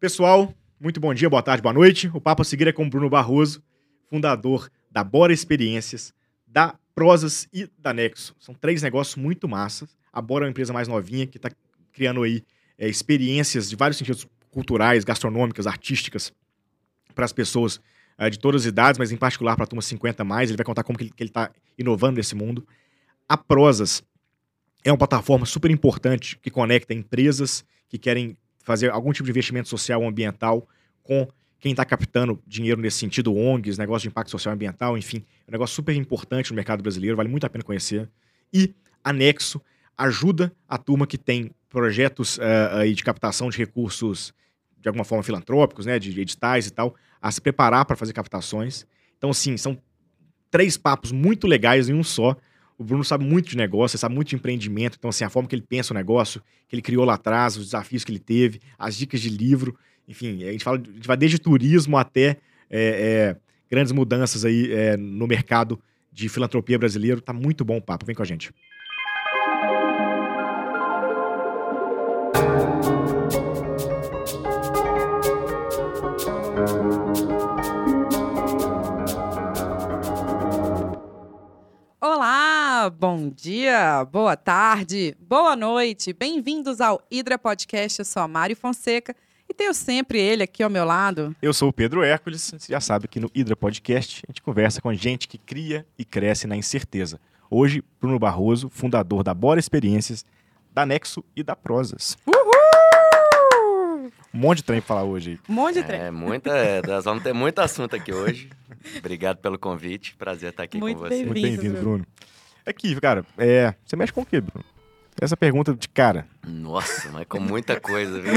Pessoal, muito bom dia, boa tarde, boa noite. O papo a seguir é com Bruno Barroso, fundador da Bora Experiências, da Prosas e da Nexo. São três negócios muito massas. A Bora é uma empresa mais novinha que está criando aí é, experiências de vários sentidos culturais, gastronômicas, artísticas para as pessoas é, de todas as idades, mas em particular para a turma 50 mais. Ele vai contar como que ele está inovando nesse mundo. A Prosas é uma plataforma super importante que conecta empresas que querem fazer algum tipo de investimento social ou ambiental com quem está captando dinheiro nesse sentido, ONGs, negócio de impacto social e ambiental, enfim, é um negócio super importante no mercado brasileiro, vale muito a pena conhecer. E Anexo ajuda a turma que tem projetos uh, de captação de recursos de alguma forma filantrópicos, né, de editais e tal, a se preparar para fazer captações. Então, assim, são três papos muito legais em um só. O Bruno sabe muito de negócio, sabe muito de empreendimento. Então, assim, a forma que ele pensa o negócio, que ele criou lá atrás, os desafios que ele teve, as dicas de livro. Enfim, a gente, fala, a gente vai desde turismo até é, é, grandes mudanças aí é, no mercado de filantropia brasileiro. Tá muito bom o papo. Vem com a gente. Olá, bom dia, boa tarde, boa noite. Bem-vindos ao Hidra Podcast. Eu sou a Mário Fonseca e tenho sempre ele aqui ao meu lado. Eu sou o Pedro Hércules. Você já sabe que no Hidra Podcast a gente conversa com gente que cria e cresce na incerteza. Hoje, Bruno Barroso, fundador da Bora Experiências, da Nexo e da Prosas. Uhul! Um monte de trem pra falar hoje. Um monte de trem. É, muita, é, nós vamos ter muito assunto aqui hoje. Obrigado pelo convite. Prazer estar aqui Muito com você. Muito Bem-vindo, bem-vindo, Bruno. Aqui, cara, é, você mexe com o quê, Bruno? Essa pergunta de cara. Nossa, mas com muita coisa, viu?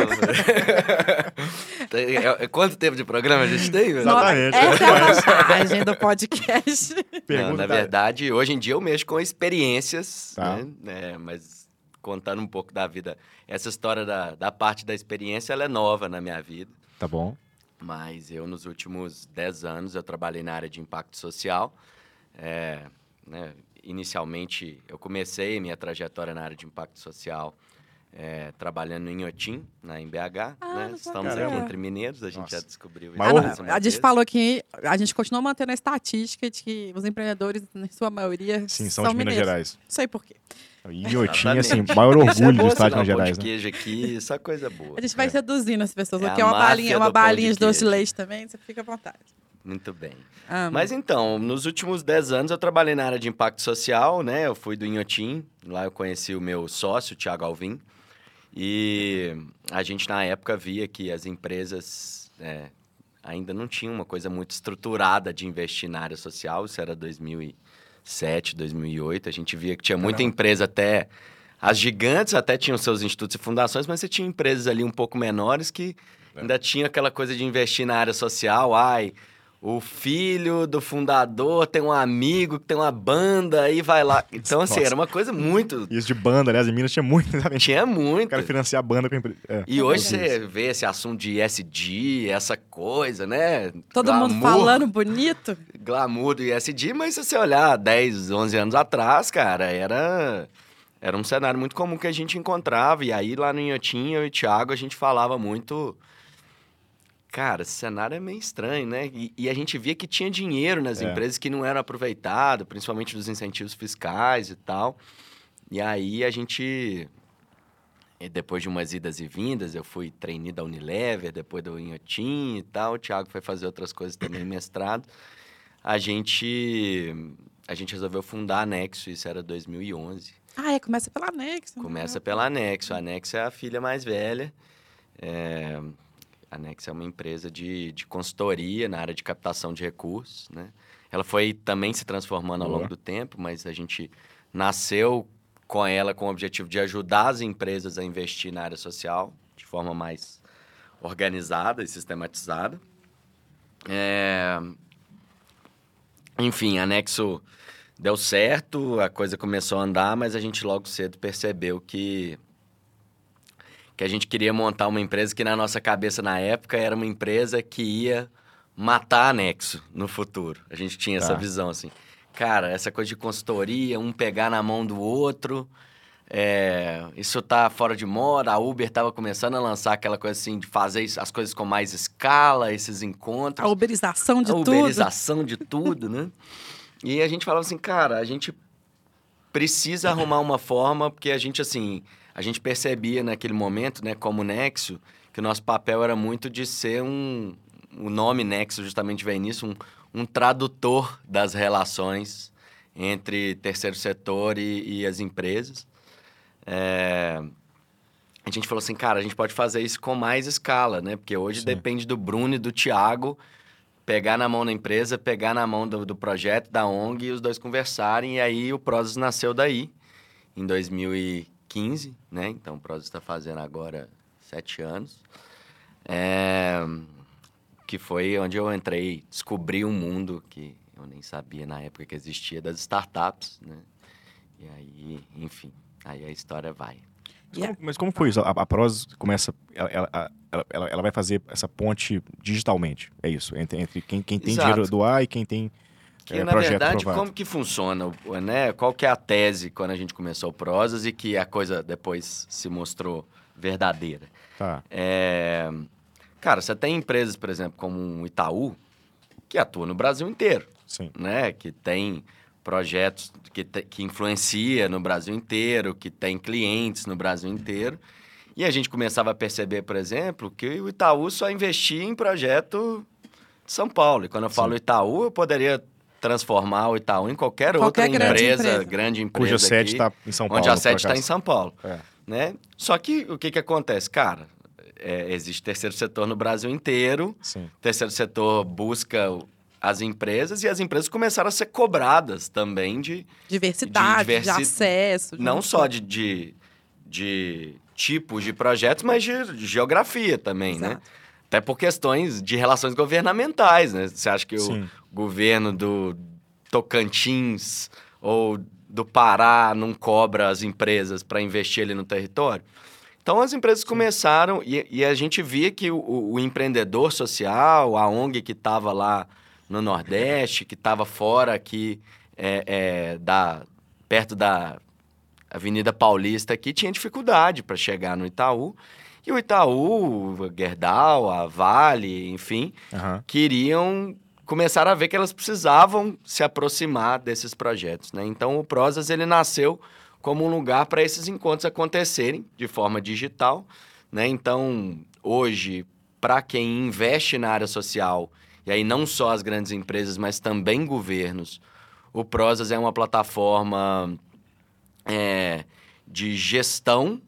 É- é- Quanto tempo de programa a gente tem? velho? Exatamente. Essa é a vantagem do podcast. Não, na da- verdade, hoje em dia eu mexo com experiências, Tá. né? É, mas contando um pouco da vida. Essa história da, da parte da experiência, ela é nova na minha vida. Tá bom. Mas eu, nos últimos 10 anos, eu trabalhei na área de impacto social. É, né, inicialmente, eu comecei minha trajetória na área de impacto social é, trabalhando em Inhotim, na, em BH. Ah, né? Estamos aqui entre mineiros, a gente Nossa. já descobriu Mas Ah, a gente falou que a gente continua mantendo a estatística de que os empreendedores, na sua maioria, Sim, são, de Minas mineiros. Gerais. Não sei por quê. E assim, maior Isso é orgulho bom, do estado de Minas pão Gerais, de né? queijo aqui, essa coisa boa. A gente vai É. seduzindo as pessoas. É aqui a é uma balinha, uma de balinha de doce de leite também, você fica à vontade. Muito bem. Amo. Mas então, nos últimos 10 anos eu trabalhei na área de impacto social, né? Eu fui do Inhotim, lá eu conheci o meu sócio, o Thiago Alvim. E a gente, na época, via que as empresas é, ainda não tinham uma coisa muito estruturada de investir na área social. Isso era 2007, 2008. A gente via que tinha muita empresa até... As gigantes até tinham seus institutos e fundações, mas você tinha empresas ali um pouco menores que ainda tinha aquela coisa de investir na área social. Ai, o filho do fundador tem um amigo que tem uma banda e vai lá. Então, assim, Nossa. era uma coisa muito. Isso de banda, aliás, em Minas tinha muito, exatamente. Tinha O muito. cara financiar a banda com a empresa. É. E hoje Isso. você vê esse assunto de ESG, essa coisa, né? Todo mundo Glamour, falando bonito. Glamour do ESG, mas se você olhar 10, 11 anos atrás, cara, era. Era um cenário muito comum que a gente encontrava. E aí, lá no Inhotim, eu e o Thiago, a gente falava muito. Cara, esse cenário é meio estranho, né? E, e a gente via que tinha dinheiro nas É. empresas que não eram aproveitado, principalmente dos incentivos fiscais e tal. E aí a gente. e Depois de umas idas e vindas, eu fui trainee da Unilever, depois do Inhotim e tal. O Thiago foi fazer outras coisas também, mestrado. A gente. A gente resolveu fundar a Nexo, isso era 2011. Ah, é, começa pela Nex. Começa pela Anexo. A Anexo é a filha mais velha. É, A Anexo é uma empresa de, de consultoria na área de captação de recursos, né? Ela foi também se transformando ao longo do tempo, mas a gente nasceu com ela com o objetivo de ajudar as empresas a investir na área social de forma mais organizada e sistematizada. É, Enfim, a Nexo deu certo, a coisa começou a andar, mas a gente logo cedo percebeu que que a gente queria montar uma empresa que na nossa cabeça na época era uma empresa que ia matar a Nexo no futuro. A gente tinha essa Tá. visão assim. Cara, essa coisa de consultoria, um pegar na mão do outro, é, isso tá fora de moda. A Uber estava começando a lançar aquela coisa assim de fazer as coisas com mais escala, esses encontros. A uberização de a tudo. uberização de tudo, né? E a gente falava assim, cara, a gente precisa arrumar uma forma, porque a gente, assim, a gente percebia naquele momento, né, como Nexo, que o nosso papel era muito de ser um. O nome Nexo justamente vem nisso, um, um tradutor das relações entre terceiro setor e, e as empresas. É, a gente falou assim, cara, a gente pode fazer isso com mais escala, né? Porque hoje Sim. depende do Bruno e do Thiago pegar na mão da empresa, pegar na mão do, do projeto, da ONG e os dois conversarem. E aí o Prozis nasceu daí, em 2015, né? Então o Prozis está fazendo agora sete anos. É, que foi onde eu entrei, descobri um mundo que eu nem sabia na época que existia, das startups, né? E aí, enfim, aí a história vai. Mas, Yeah. como, mas como foi isso? A, a Prozis começa. Ela, ela, ela, ela- ela vai fazer essa ponte digitalmente. É isso. Entre, entre quem, quem tem Exato. dinheiro a doar e quem tem. Que, É, na verdade, aprovado. como que funciona, né? Qual que é a tese quando a gente começou o Prosas e que a coisa depois se mostrou verdadeira? Tá. É... Cara, você tem empresas, por exemplo, como o Itaú, que atua no Brasil inteiro, Sim. né? Que tem projetos que, te- que influencia no Brasil inteiro, que tem clientes no Brasil inteiro. E a gente começava a perceber, por exemplo, que o Itaú só investia em projeto de São Paulo. E quando eu falo Itaú, eu poderia transformar o Itaú em qualquer, Qualquer outra grande empresa, empresa. grande empresa Cuja sede está em São Paulo. onde a sede está em. São Paulo É. né? Só que o que, que acontece? Cara, é, existe terceiro setor no Brasil inteiro, Sim. o terceiro setor busca as empresas e as empresas começaram a ser cobradas também de Diversidade, de, De diversi- acesso. de não um- só de, de, de tipos de projetos, mas de geografia também, né? Até por questões de relações governamentais, né? Você acha que o Sim. governo do Tocantins ou do Pará não cobra as empresas para investir ali no território? Então as empresas começaram e, e a gente via que o, o empreendedor social, a ONG que estava lá no Nordeste, que estava fora aqui é, é, da perto da Avenida Paulista aqui, tinha dificuldade para chegar no Itaú. E o Itaú, o Gerdau, a Vale, enfim, Aham. queriam começar a ver que elas precisavam se aproximar desses projetos, né? Então o Prosas ele nasceu como um lugar para esses encontros acontecerem de forma digital, né? Então hoje para quem investe na área social e aí não só as grandes empresas, mas também governos, o Prosas é uma plataforma é, de gestão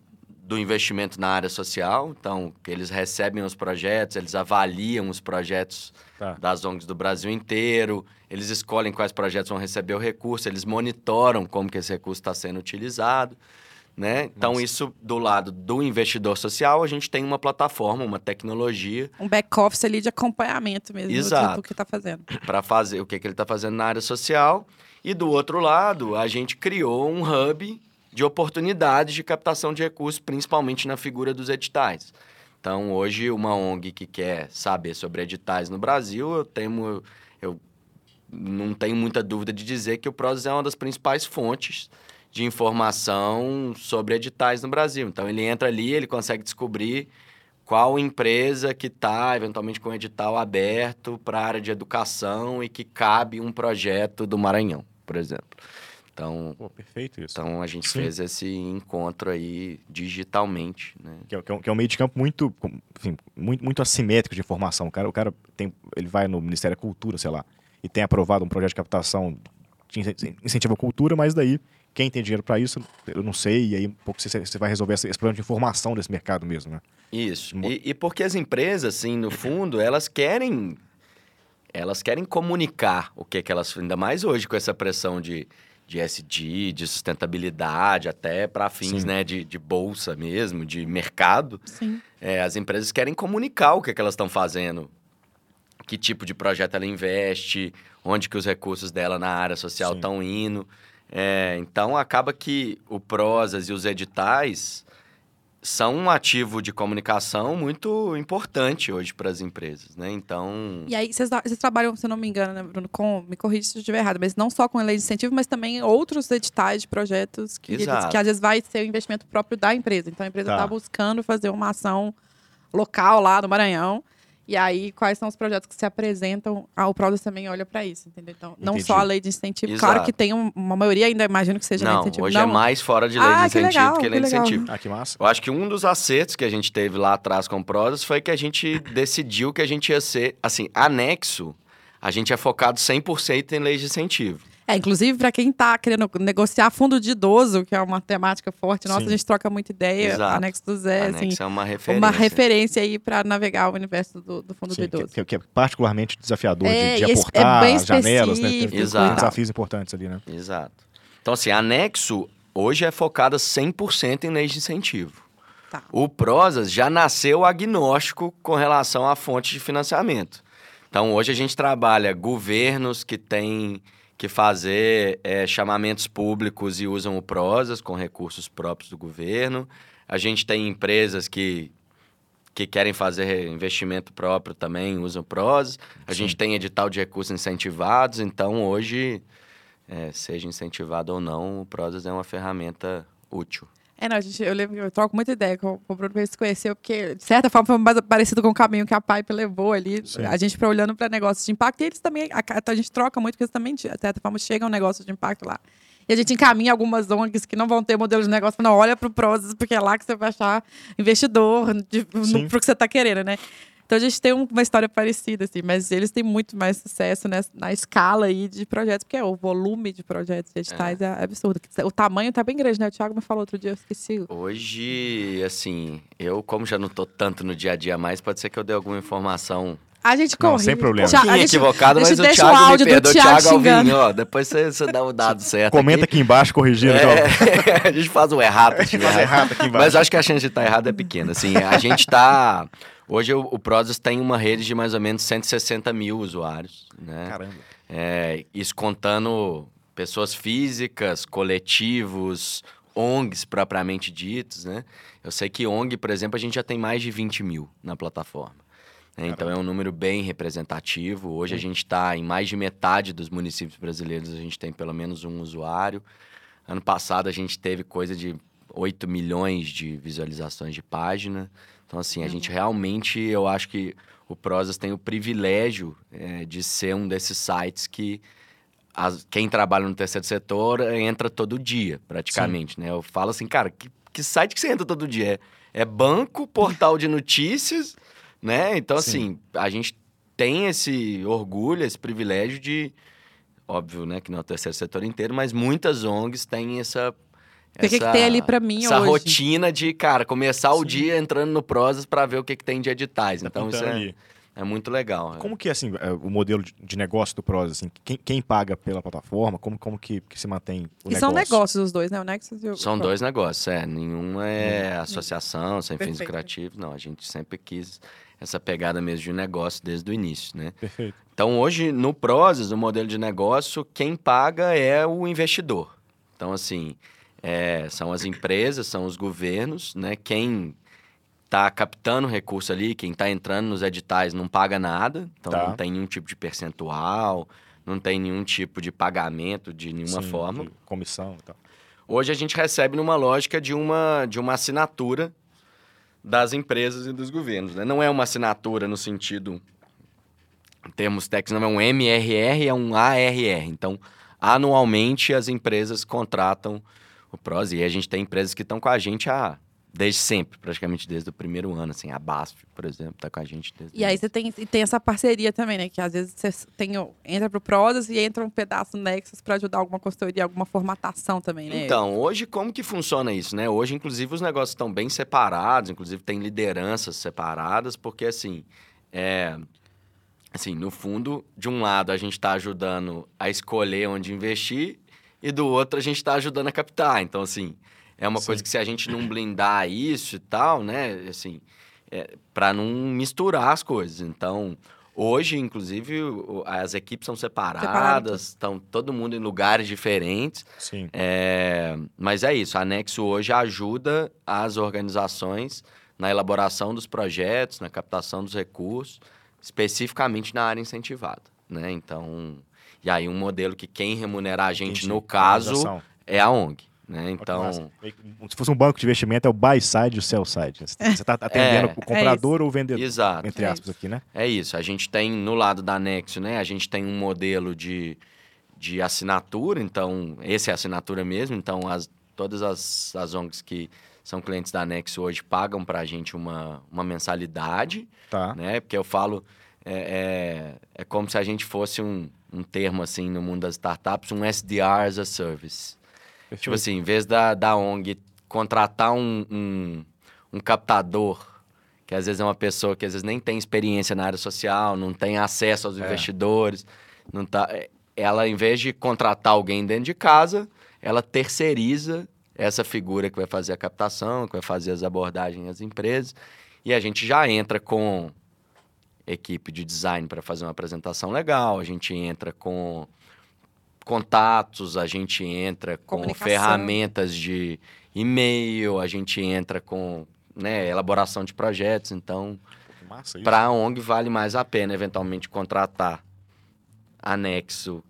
do investimento na área social. Então, que eles recebem os projetos, eles avaliam os projetos Tá. das ONGs do Brasil inteiro, eles escolhem quais projetos vão receber o recurso, eles monitoram como que esse recurso está sendo utilizado. Né? Então, Nossa. isso do lado do investidor social, a gente tem uma plataforma, uma tecnologia Um back-office ali de acompanhamento mesmo do- Exato. do que está fazendo. para fazer o que, que ele está fazendo na área social. E do outro lado, a gente criou um hub de oportunidades de captação de recursos, principalmente na figura dos editais. Então, hoje, uma ONG que quer saber sobre editais no Brasil, eu tenho, eu não tenho muita dúvida de dizer que o Prozis é uma das principais fontes de informação sobre editais no Brasil. Então, ele entra ali, ele consegue descobrir qual empresa que está, eventualmente, com edital aberto para a área de educação e que cabe um projeto do Maranhão, por exemplo. Então, Pô, perfeito isso. então a gente Sim. fez esse encontro aí digitalmente, né? Que é, que é um- que é um meio de campo muito, enfim, muito, muito assimétrico de informação. O cara, o cara tem, ele vai no Ministério da Cultura, sei lá, e tem aprovado um projeto de captação que incen- incentiva a cultura, mas daí quem tem dinheiro para isso, eu não sei, e aí um pouco você, você vai resolver esse, esse problema de informação desse mercado mesmo, né? Isso. E, e porque as empresas, assim, no fundo, elas querem elas querem comunicar o que que elas ainda mais hoje com essa pressão de, de SD, de sustentabilidade, até para fins Sim. né, de, de bolsa mesmo, de mercado. Sim. É, as empresas querem comunicar o que, que elas estão fazendo, que tipo de projeto ela investe, onde que os recursos dela na área social estão indo. É, então, acaba que o Prosas e os editais, são um ativo de comunicação muito importante hoje para as empresas, né? Então, E aí, vocês, vocês trabalham, se eu não me engano, né, Bruno, com, me corrija se eu estiver errado, mas não só com a lei de incentivo, mas também outros editais de projetos que, que às vezes vai ser o investimento próprio da empresa. Então, a empresa Tá. está buscando fazer uma ação local lá no Maranhão. E aí, quais são os projetos que se apresentam? Ah, o Prodas também olha para isso, entendeu? Então, não Entendi. só a lei de incentivo. Exato. Claro que tem um- uma maioria, ainda imagino que seja lei de não, incentivo. hoje não, é mais fora de lei Ah, de que incentivo legal, que lei que de legal. incentivo. Ah, que massa. Eu acho que um dos acertos que a gente teve lá atrás com o Prozas foi que a gente decidiu que a gente ia ser, assim, anexo, a gente é focado 100% em leis de incentivo. É, inclusive, para quem está querendo negociar fundo de idoso, que é uma temática forte nossa, Sim. a gente troca muita ideia. Exato. Anexo do Zé, assim, anexo é uma referência. uma referência aí para navegar o universo do, do fundo Sim, do idoso. que, que é particularmente desafiador É, de, de esse- aportar é janelas, né? Tem, tem Exato. desafios importantes ali, né? Exato. Então, assim, anexo hoje é focada 100% em leis de incentivo. Tá. O Prozas já nasceu agnóstico com relação à fonte de financiamento. Então, hoje a gente trabalha governos que têm que fazer eh, chamamentos públicos e usam o Prozas com recursos próprios do governo. A gente tem empresas que, que querem fazer investimento próprio também, usam o Prozas. A gente tem edital de recursos incentivados. Então, hoje, eh, seja incentivado ou não, o Prozas é uma ferramenta útil. É, não, gente, eu lembro que eu troco muita ideia com, com o Bruno, que ele se conheceu, porque, de certa forma, foi mais parecido com o caminho que a Pipe levou ali. Sim. A gente foi olhando para negócios de impacto, e eles também, a, a gente troca muito, porque eles também, de certa forma, chegam negócios de impacto lá. E a gente encaminha algumas ONGs que não vão ter modelo de negócio, não olha para o Prozas, porque é lá que você vai achar investidor para o que você está querendo, né? Então a gente tem um- uma história parecida, assim, mas eles têm muito mais sucesso nessa- na escala aí de projetos, porque o volume de projetos e editais é. absurdo. O tamanho tá bem grande, né? O Thiago me falou outro dia, eu esqueci. Hoje, assim, eu, como já não tô tanto no dia a dia mais, pode ser que eu dê alguma informação A gente Não, corre. sem problema. Thiago, um a gente- a mas o deixa o Thiago me áudio do. Thiago Thiago ó, depois você, você dá o dado certo Comenta aqui embaixo, corrigindo. É, ó. a gente faz o errado. Faz errado. aqui embaixo. Mas acho que a chance de estar errado é pequena. Assim, a gente tá... Hoje o, o Prozas tem uma rede de mais ou menos 160 mil usuários, né? Caramba. É, isso contando pessoas físicas, coletivos, ONGs propriamente ditos, né? Eu sei que ONG, por exemplo, a gente já tem mais de 20 mil na plataforma. né? Então é um número bem representativo. Hoje a gente está em mais de metade dos municípios brasileiros, a gente tem pelo menos um usuário. Ano passado a gente teve coisa de 8 milhões de visualizações de página. Então, assim, a gente realmente, eu acho que o Prozas tem o privilégio eh, de ser um desses sites que as- quem trabalha no terceiro setor eh, entra todo dia, praticamente, né? Eu falo assim, cara, que, que site que você entra todo dia? É, é banco, portal de notícias, né? Então, Sim. assim, a gente tem esse orgulho, esse privilégio de... Óbvio, né, que não é o terceiro setor inteiro, mas muitas ONGs têm essa... O que, que essa- tem ali pra mim essa hoje? rotina de, cara, começar o Sim. dia entrando no Prozas para ver o que, que tem de editais. Tá então, isso é, ali. é muito legal. Como que é assim, é, o modelo de- negócio do Prozas? Assim, quem, quem paga pela plataforma? Como, como que, que se mantém o E negócio? são negócios os dois, né? O Nexus e o... São dois negócios, é. Nenhum é associação, sem fins Perfeito. lucrativos. Não, a gente sempre quis essa pegada mesmo de negócio desde o início, né? Perfeito. Então, hoje, no Prozas, o modelo de negócio, quem paga é o investidor. Então, assim, é, são as empresas, são os governos, né? Quem está captando recurso ali, quem está entrando nos editais não paga nada. Então, Tá. não tem nenhum tipo de percentual, não tem nenhum tipo de pagamento de nenhuma Sim, forma. de Comissão e tal. Hoje a gente recebe numa lógica de uma, de uma assinatura das empresas e dos governos. Né? Não é uma assinatura no sentido, em termos técnicos, não é um MRR, é um ARR. Então, anualmente as empresas contratam o PROS e a gente tem empresas que estão com a gente há, desde sempre, praticamente desde o primeiro ano. Assim, a BASF, por exemplo, está com a gente desde E aí você tem, e tem essa parceria também, né? Que às vezes você tem, entra pro Prozas e entra um pedaço no Nexus para ajudar alguma consultoria, alguma formatação também, né? Então, hoje como que funciona isso, né? Hoje, inclusive, os negócios estão bem separados, inclusive tem lideranças separadas, porque assim, é, assim, no fundo, de um lado a gente está ajudando a escolher onde investir e do outro a gente está ajudando a captar. Então, assim, é uma Sim. coisa que se a gente não blindar isso e tal, né? Assim, é, para não misturar as coisas. Então, Hoje, inclusive, as equipes são Separadas. estão todo mundo em lugares diferentes. Sim. É, mas é isso, a Nexo hoje ajuda as organizações na elaboração dos projetos, na captação dos recursos, especificamente na área incentivada, né? Então, e aí um modelo que quem remunerar a gente, Entendi. no caso, é a ONG, né? Então. Se fosse um banco de investimento, é o buy side e o sell side. Você está atendendo É. o comprador ou o vendedor, exato. entre É aspas, aqui, né? É isso. A gente tem no lado da Nexo, né? A gente tem um modelo de, de assinatura, então, esse é a assinatura mesmo. Então, as, todas as, as ONGs que são clientes da Nexo hoje pagam para a gente uma, uma mensalidade, Tá. né? Porque eu falo, é, é, é como se a gente fosse um, um termo, assim, no mundo das startups, um SDR as a service. Tipo assim, em vez da, da ONG contratar um, um, um captador, que às vezes é uma pessoa que às vezes nem tem experiência na área social, não tem acesso aos É. investidores, não tá, é, ela, em vez de contratar alguém dentro de casa, ela terceiriza essa figura que vai fazer a captação, que vai fazer as abordagens às empresas, e a gente já entra com equipe de design para fazer uma apresentação legal, a gente entra com contatos, a gente entra com ferramentas de e-mail, a gente entra com né, elaboração de projetos. Então, para a ONG vale mais a pena eventualmente contratar anexo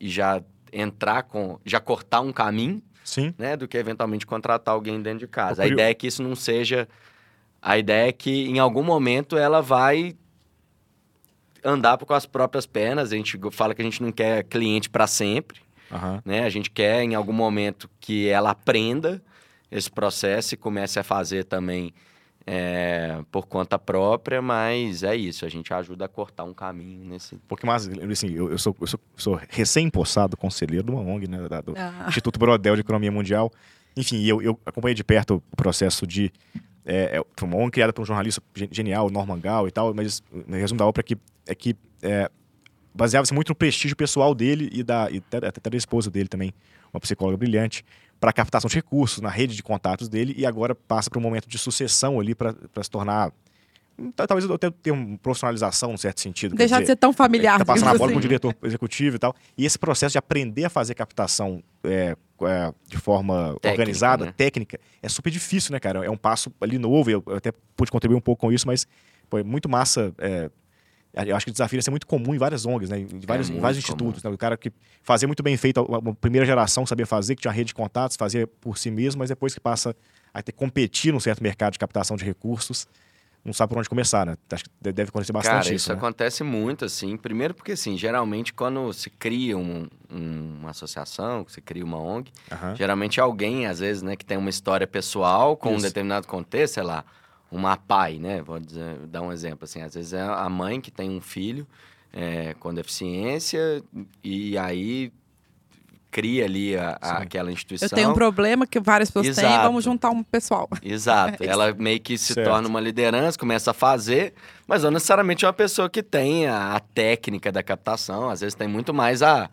e já entrar com, já cortar um caminho, Sim. né, do que eventualmente contratar alguém dentro de casa. A curio- ideia é que isso não seja a ideia é que em algum momento ela vai andar com as próprias pernas. A gente fala que a gente não quer cliente para sempre, Aham. né? A gente quer em algum momento que ela aprenda esse processo e comece a fazer também é, por conta própria, mas é isso, a gente ajuda a cortar um caminho nesse. Porque, mas, assim, eu, eu sou, eu sou, sou recém-possado conselheiro de uma ONG, né? da- do Ah, Instituto Brodel de Economia Mundial. Enfim, eu, eu acompanhei de perto o processo de. É, é, ONG criada por um jornalista ge- genial, Norman Gal e tal, mas o resumo da obra é que, é que é, baseava-se muito no prestígio pessoal dele e da, e até, até da esposa dele também, uma psicóloga brilhante, para captação de recursos, na rede de contatos dele, e agora passa para um momento de sucessão ali para se tornar. Ta- Talvez até ter uma profissionalização, num certo sentido. quer deixar de dizer, ser tão familiar. Tá passando a bola com o assim. diretor executivo e tal. E esse processo de aprender a fazer captação é, é, de forma Técnica, organizada, né? técnica, é super difícil, né, cara? É um passo ali novo. Eu, eu até pude contribuir um pouco com isso, mas pô, é muito massa. é, eu acho que o desafio vai ser muito comum em várias ONGs, né? Em vários, em muito vários institutos. Né? O cara que fazia muito bem feito, a, a primeira geração sabia fazer, que tinha uma rede de contatos, fazia por si mesmo, mas depois que passa a ter que competir num certo mercado de captação de recursos, não sabe por onde começar, né? Acho que de- deve acontecer bastante Cara, isso. isso né? acontece muito, assim. Primeiro porque, assim, geralmente quando se cria um- um- uma associação, se cria uma ONG, geralmente alguém, às vezes, né, que tem uma história pessoal com um Isso. determinado contexto, sei lá, uma pai, né? Vou dizer- dar um exemplo, assim. Às vezes é a mãe que tem um filho é, com deficiência e aí cria ali a- a- aquela instituição. Eu tenho um problema que várias pessoas têm, Exato. vamos juntar um pessoal. Exato. É. Ela meio que se Certo. torna uma liderança, começa a fazer, mas não necessariamente é uma pessoa que tem a, a técnica da captação. Às vezes tem muito mais a,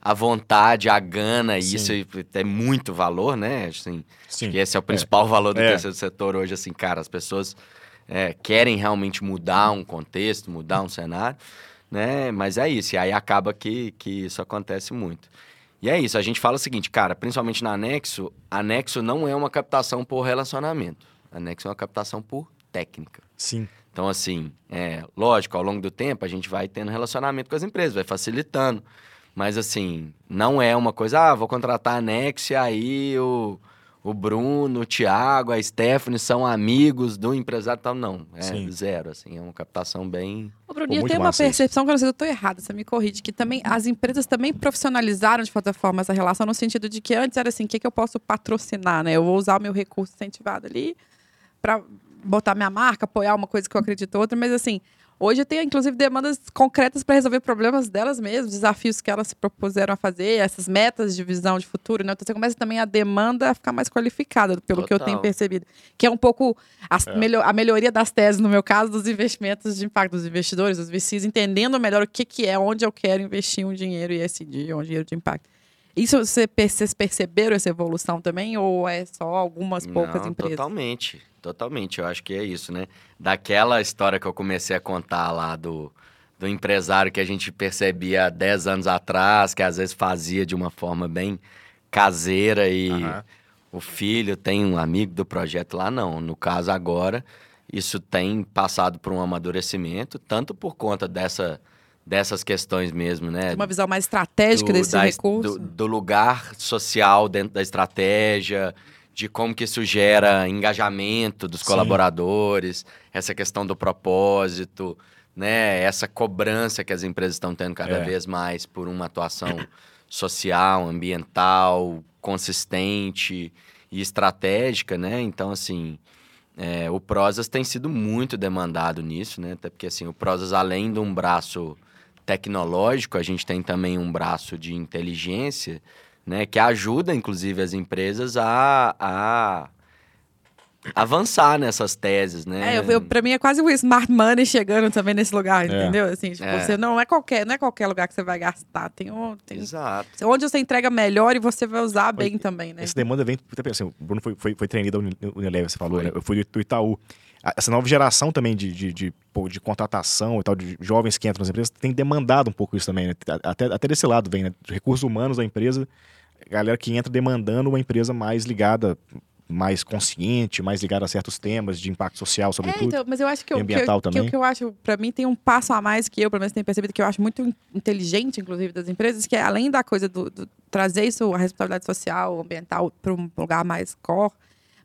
a vontade, a gana, e Sim. isso tem muito valor, né? Assim, Sim. que esse é o principal valor do É. terceiro setor hoje, assim, cara, as pessoas é, querem realmente mudar um contexto, mudar um cenário, né? Mas é isso, e aí acaba que, que isso acontece muito. E é isso, a gente fala o seguinte, cara, principalmente na Anexo, Anexo não é uma captação por relacionamento. Anexo é uma captação por técnica. Sim. Então, assim, é, lógico, ao longo do tempo a gente vai tendo relacionamento com as empresas, vai facilitando. Mas, assim, não é uma coisa, ah, vou contratar a Nex e aí o, o Bruno, o Thiago, a Stephanie são amigos do empresário e tal. Não, é Sim. zero, assim, é uma captação bem... Ô, Bruninho, muito tem uma percepção que eu não sei se eu estou errada, você me corrige, que também as empresas também profissionalizaram de certa forma essa relação, no sentido de que antes era assim, o que, que eu posso patrocinar, né? Eu vou usar o meu recurso incentivado ali para botar minha marca, apoiar uma coisa que eu acredito outra, mas assim, hoje tem inclusive demandas concretas para resolver problemas delas mesmas, desafios que elas se propuseram a fazer, essas metas de visão de futuro, né? Então você começa também a demanda a ficar mais qualificada, pelo que eu tenho Total. percebido. Que é um pouco as É. melho- a melhoria das teses, no meu caso, dos investimentos de impacto dos investidores, dos VCs, entendendo melhor o que, que é, onde eu quero investir um dinheiro ESG, um dinheiro de impacto. Isso você, vocês perceberam essa evolução também? Ou é só algumas poucas Não, empresas? Totalmente, totalmente. Eu acho que é isso, né? Daquela história que eu comecei a contar lá do, do empresário que a gente percebia há 10 anos atrás, que às vezes fazia de uma forma bem caseira e Aham. o filho tem um amigo do projeto lá, não. No caso agora, isso tem passado por um amadurecimento, tanto por conta dessa, dessas questões mesmo, né? Uma visão mais estratégica do- desse da recurso? Do, do lugar social dentro da estratégia, de como que isso gera engajamento dos Sim. colaboradores, essa questão do propósito, né? Essa cobrança que as empresas estão tendo cada É. vez mais por uma atuação social, ambiental, consistente e estratégica, né? Então, assim, é, o Prosas tem sido muito demandado nisso, né? Até porque, assim, o Prosas, além de um braço tecnológico, a gente tem também um braço de inteligência, né? Que ajuda, inclusive, as empresas a, a avançar nessas teses, né? É, eu, eu, pra mim é quase o smart money chegando também nesse lugar, entendeu? Assim, tipo, É. você não é qualquer, não é qualquer lugar que você vai gastar. Tem, um, tem Exato. onde você entrega melhor e você vai usar bem também, né? Essa demanda vem. até Assim, o Bruno foi, foi, foi trainee da Uni- Unilever, você falou, né? Eu fui do Itaú. Essa nova geração também de, de, de, pô, de contratação e tal, de jovens que entram nas empresas, tem demandado um pouco isso também, né? Até, até desse lado vem, né? Recursos humanos da empresa, galera que entra demandando uma empresa mais ligada, mais consciente, mais ligada a certos temas de impacto social, É, sobretudo. então, mas eu acho que, eu, que, ambiental que, também. o que eu acho, pra mim, tem um passo a mais que eu, pelo menos, tenho percebido que eu acho muito in- inteligente, inclusive, das empresas, que é além da coisa do, do trazer isso, a responsabilidade social, ambiental, para um lugar mais core,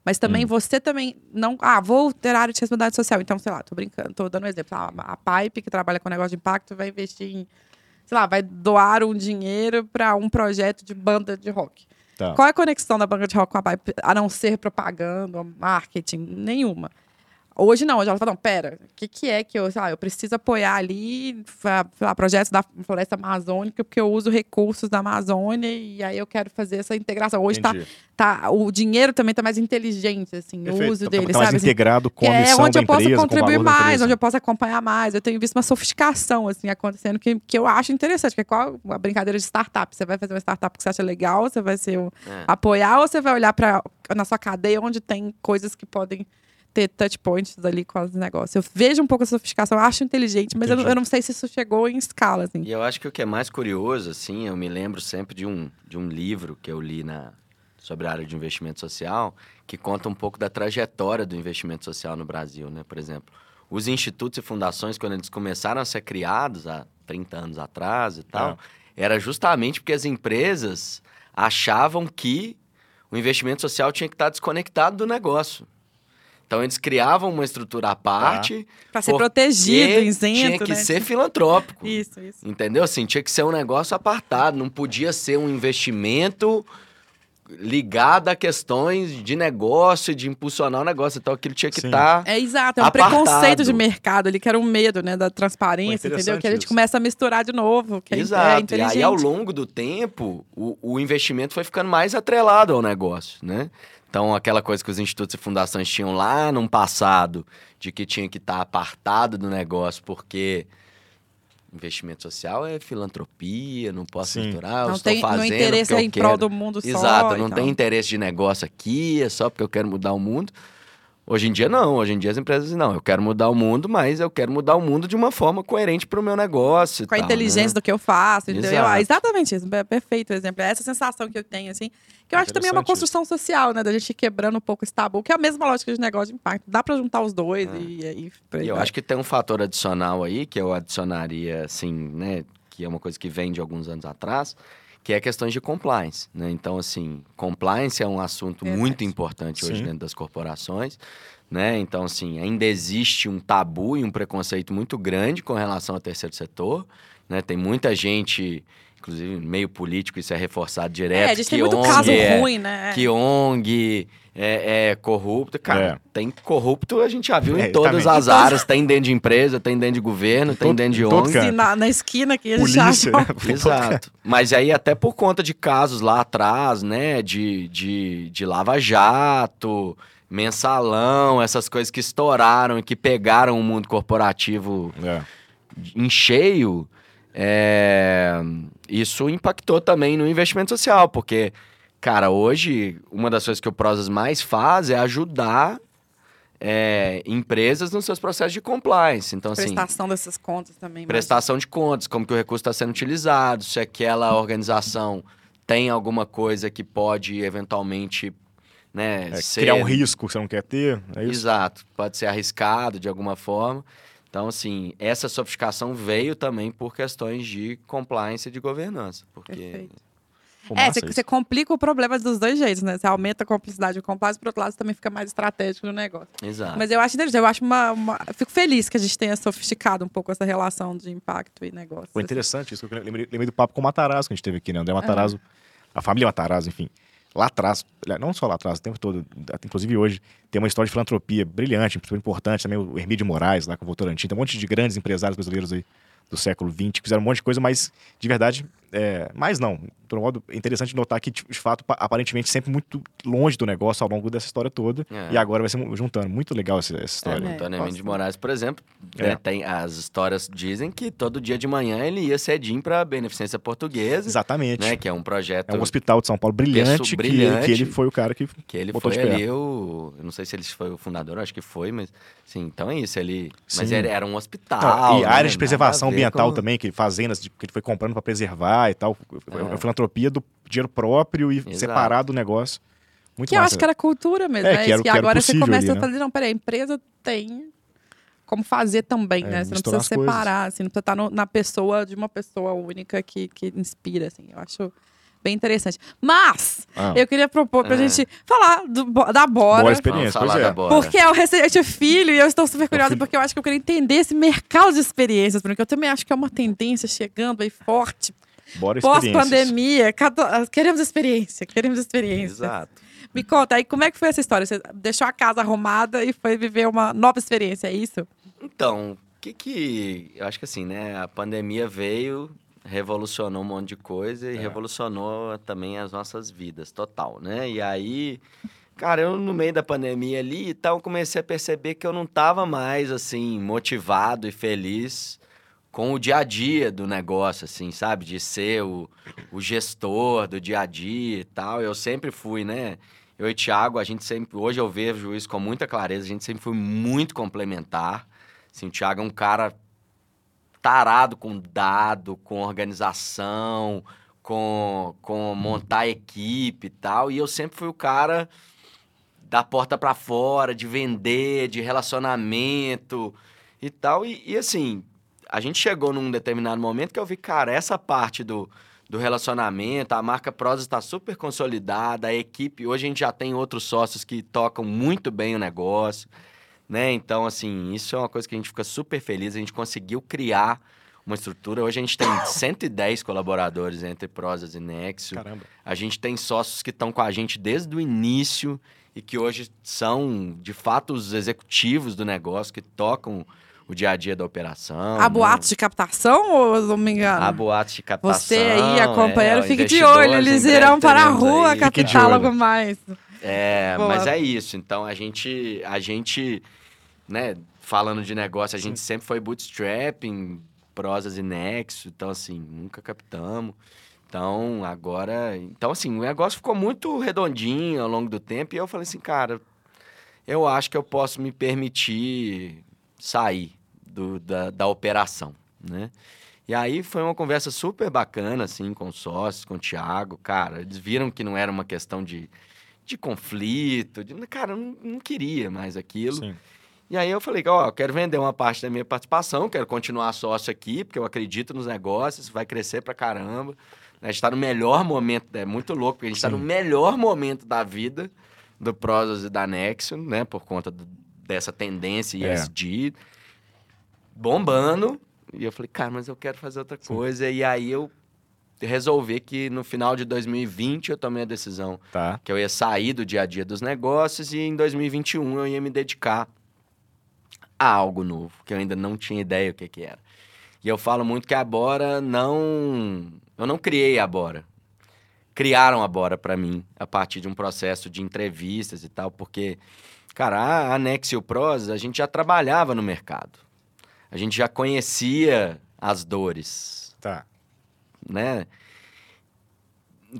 mas também Hum. você também não. Ah, vou ter área de responsabilidade social. Então, sei lá, tô brincando, tô dando um exemplo. Ah, a Pipe, que trabalha com negócio de impacto, vai investir em. Sei lá, vai doar um dinheiro para um projeto de banda de rock. Tá. Qual é a conexão da banda de rock com a Pipe, a não ser propaganda, marketing? Nenhuma. Hoje não, hoje ela fala, não, pera, o que, que é que eu, sei lá, eu preciso apoiar ali lá, projetos da floresta amazônica, porque eu uso recursos da Amazônia e aí eu quero fazer essa integração. Hoje tá, Entendi. tá, o dinheiro também tá mais inteligente, assim, Perfeito. o uso Tá- dele, tá mais sabe? assim? integrado com a é missão onde da eu posso empresa, o contribuir mais, onde eu posso acompanhar mais. Eu tenho visto uma sofisticação assim acontecendo que, que eu acho interessante, que é qual a brincadeira de startup. Você vai fazer uma startup que você acha legal, você vai ser um, É. apoiar ou você vai olhar para na sua cadeia onde tem coisas que podem ter touch points ali com os negócios. Eu vejo um pouco a sofisticação, eu acho inteligente, mas eu, eu não sei se isso chegou em escala assim. E eu acho que o que é mais curioso, assim, eu me lembro sempre de um, de um livro que eu li na, sobre a área de investimento social, que conta um pouco da trajetória do investimento social no Brasil, né? Por exemplo, os institutos e fundações, quando eles começaram a ser criados há 30 anos atrás e tal, era justamente porque as empresas achavam que o investimento social tinha que estar desconectado do negócio. Então, eles criavam uma estrutura à parte, Para ser protegido, isento, tinha que né? ser filantrópico. Isso, isso. Entendeu? Assim, tinha que ser um negócio apartado, não podia ser um investimento ligado a questões de negócio, de impulsionar o negócio. Então aquilo tinha que estar. É exato, é um Apartado. preconceito de mercado ali, que era um medo, né, da transparência, entendeu? Que a gente começa a misturar de novo, que é- é Exato. e inteligente. aí, ao longo do tempo, o, o investimento foi ficando mais atrelado ao negócio, né? Então, aquela coisa que os institutos e fundações tinham lá num passado, de que tinha que estar apartado do negócio, porque investimento social é filantropia, não posso Sim. misturar, eu não estou tem, fazendo no interesse porque é eu em quero. prol do mundo só. Exato, não tem interesse de negócio aqui, é só porque eu quero mudar o mundo. Hoje em dia, não. Hoje em dia, as empresas dizem, não, eu quero mudar o mundo, mas eu quero mudar o mundo de uma forma coerente para o meu negócio. e com a tal, inteligência né? do que eu faço, entendeu? Exato. Ah, exatamente isso, é perfeito o exemplo. É essa sensação que eu tenho, assim, que eu acho que também é uma construção social, né? Da gente ir quebrando um pouco esse tabu, que é a mesma lógica de negócio de impacto. Dá pra juntar os dois É. e, e, E eu acho que tem um fator adicional aí, que eu adicionaria, assim, né? Que é uma coisa que vem de alguns anos atrás, que é questões de compliance, né? Então, assim, compliance é um assunto Verdade. muito importante hoje Sim. dentro das corporações, né? Então, assim, ainda existe um tabu e um preconceito muito grande com relação ao terceiro setor, né? Tem muita gente, inclusive meio político, isso é reforçado direto, É, a gente que tem muito ONG caso é, ruim, né? que ONG é, é corrupto. Cara, É. tem corrupto, a gente já viu É, em todas exatamente. as áreas. Tem dentro de empresa, tem dentro de governo, tem todo- dentro de ONG. na, na esquina que eles Polícia, acham. né? Exato. Mas aí, até por conta de casos lá atrás, né? De, de, de Lava Jato, mensalão, essas coisas que estouraram e que pegaram o mundo corporativo É. em cheio, é, isso impactou também no investimento social, porque, cara, hoje uma das coisas que o Prosas mais faz é ajudar é, empresas nos seus processos de compliance. Então, assim, Prestação dessas contas também. prestação de contas, como que o recurso está sendo utilizado, se aquela organização tem alguma coisa que pode eventualmente né, É, ser... Criar um risco que você não quer ter, é isso? Exato, pode ser arriscado de alguma forma. Então, assim, essa sofisticação veio também por questões de compliance e de governança. Porque Perfeito. É, você, complica o problema dos dois jeitos, né? Você aumenta a complexidade e o compliance, por outro lado, você também fica mais estratégico no negócio. Exato. Mas eu acho interessante, eu acho uma, uma- eu Fico feliz que a gente tenha sofisticado um pouco essa relação de impacto e negócio. Foi interessante isso. que Eu lembrei, lembrei do papo com o Matarazzo que a gente teve aqui, né? André Matarazzo, a família Matarazzo, enfim. Lá atrás, não só lá atrás, o tempo todo, inclusive hoje, tem uma história de filantropia brilhante, importante. Também o Hermídio Moraes, lá com o Votorantim, tem um monte de grandes empresários brasileiros aí do século XX que fizeram um monte de coisa, mas de verdade, é, mas não. Por um modo, é interessante notar que, de fato, pa- aparentemente sempre muito longe do negócio ao longo dessa história toda. É. E agora vai se juntando. Muito legal essa, essa É, história. o É, Antônio gosto Emílio de Moraes, por exemplo, né, É. tem, as histórias dizem que todo dia de manhã ele ia cedinho para a Beneficência Portuguesa, Exatamente. né, que é um projeto É um hospital de São Paulo brilhante, que- brilhante. Que, ele foi o cara que. que ele botou foi de pé. ali o... Eu não sei se ele foi o fundador, acho que foi, mas... Sim, então é isso, ele... Mas Sim. ele era um hospital, Não, e né, a área de preservação ambiental com- também, que fazendas de- que ele foi comprando para preservar e tal. É. uma filantropia do dinheiro próprio e Exato. separado do negócio. Muito Que eu massa. acho que era cultura mesmo, É, né? que era e que era agora você possível começa ali, a fazer, não, peraí, a empresa tem como fazer também, É, né? Você não precisa separar, assim, não precisa estar no- na pessoa de uma pessoa única que, que inspira, assim. Eu acho bem interessante. Mas, Ah, eu queria propor pra É. gente falar do da Bora. Boa experiência, pois é. Porque é o recente filho e eu estou super curiosa filho- porque eu acho que eu quero entender esse mercado de experiências, porque eu também acho que é uma tendência chegando aí forte. Bora. Pós-pandemia, cada- queremos experiência, queremos experiência. Exato. Me conta aí, como é que foi essa história? Você deixou a casa arrumada e foi viver uma nova experiência, é isso? Então, o que que... Eu acho que assim, né? A pandemia veio, revolucionou um monte de coisa e É. revolucionou também as nossas vidas, total, né? E aí, cara, eu no meio da pandemia ali e tal, comecei a perceber que eu não tava mais, assim, motivado e feliz com o dia a dia do negócio, assim, sabe? De ser o, o gestor do dia a dia e tal. Eu sempre fui, né? Eu e o Thiago, a gente sempre... Hoje eu vejo isso com muita clareza, a gente sempre foi muito complementar. Assim, o Thiago é um cara tarado com dado, com organização, com, com montar equipe e tal. E eu sempre fui o cara da porta para fora, de vender, de relacionamento e tal. E, e, assim, a gente chegou num determinado momento que eu vi, cara, essa parte do, do relacionamento, a marca Prozis está super consolidada, a equipe, hoje a gente já tem outros sócios que tocam muito bem o negócio, né? Então, assim, isso é uma coisa que a gente fica super feliz, a gente conseguiu criar uma estrutura. Hoje a gente tem 110 colaboradores entre Prozas e Nexo. Caramba. A gente tem sócios que estão com a gente desde o início e que hoje são, de fato, os executivos do negócio, que tocam o dia a dia da operação. Há né? boatos de captação ou eu não me engano? Há boatos de captação. Você aí, acompanhando, é, fique de olho, eles irão breve para a rua aí. Captar logo mais. É, Boa. mas é isso. Então a gente, a gente, né, falando de negócio, a gente sempre foi bootstrapping, prosas e nexo, então assim, nunca captamos. Então, agora, então assim, o negócio ficou muito redondinho ao longo do tempo e eu falei assim, cara, eu acho que eu posso me permitir sair do, da, da operação, né? E aí foi uma conversa super bacana, assim, com os sócios, com o Thiago, cara, eles viram que não era uma questão de, de conflito, de, cara, eu não, não queria mais aquilo. Sim. E aí eu falei, ó, eu quero vender uma parte da minha participação, quero continuar sócio aqui, porque eu acredito nos negócios, vai crescer pra caramba. A gente tá no melhor momento, é muito louco, porque a gente tá Sim. no melhor momento da vida do Prozas e da Nexo, né, por conta do- dessa tendência É. Bombando. E eu falei, cara, mas eu quero fazer outra Sim. coisa. E aí eu resolvi que no final de 2020 eu tomei a decisão Tá. que eu ia sair do dia a dia dos negócios e em 2021 eu ia me dedicar a algo novo, que eu ainda não tinha ideia o que, que era. E eu falo muito que a Bora não. Eu não criei a Bora. Criaram a Bora para mim a partir de um processo de entrevistas e tal, porque, cara, a Anex e o Pros, a gente já trabalhava no mercado. A gente já conhecia as dores Tá. né?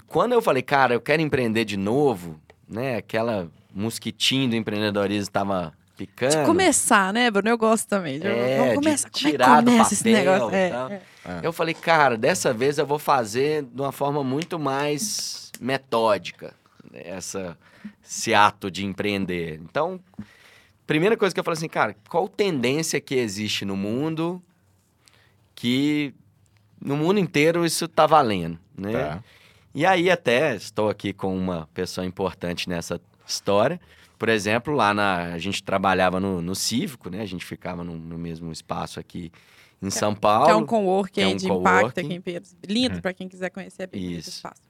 Quando eu falei, cara, eu quero empreender de novo, né? Aquela mosquitinho do empreendedorismo estava picando. Começar, né, Bruno? Eu gosto também. de- É, Vamos de começar. Como é que tirar do começa esse papel negócio? e É, é. Eu falei, cara, dessa vez eu vou fazer de uma forma muito mais metódica essa, esse ato de empreender. Então, primeira coisa que eu falei assim, cara, qual tendência que existe no mundo que no mundo inteiro isso tá valendo, né? Tá. E aí até estou aqui com uma pessoa importante nessa história. Por exemplo, lá na a gente trabalhava no, no Cívico, né? A gente ficava no, no mesmo espaço aqui em São Paulo. Que é um coworking É um de coworking. impacto aqui em Pedro. Lindo Uhum. pra quem quiser conhecer, é bem esse espaço.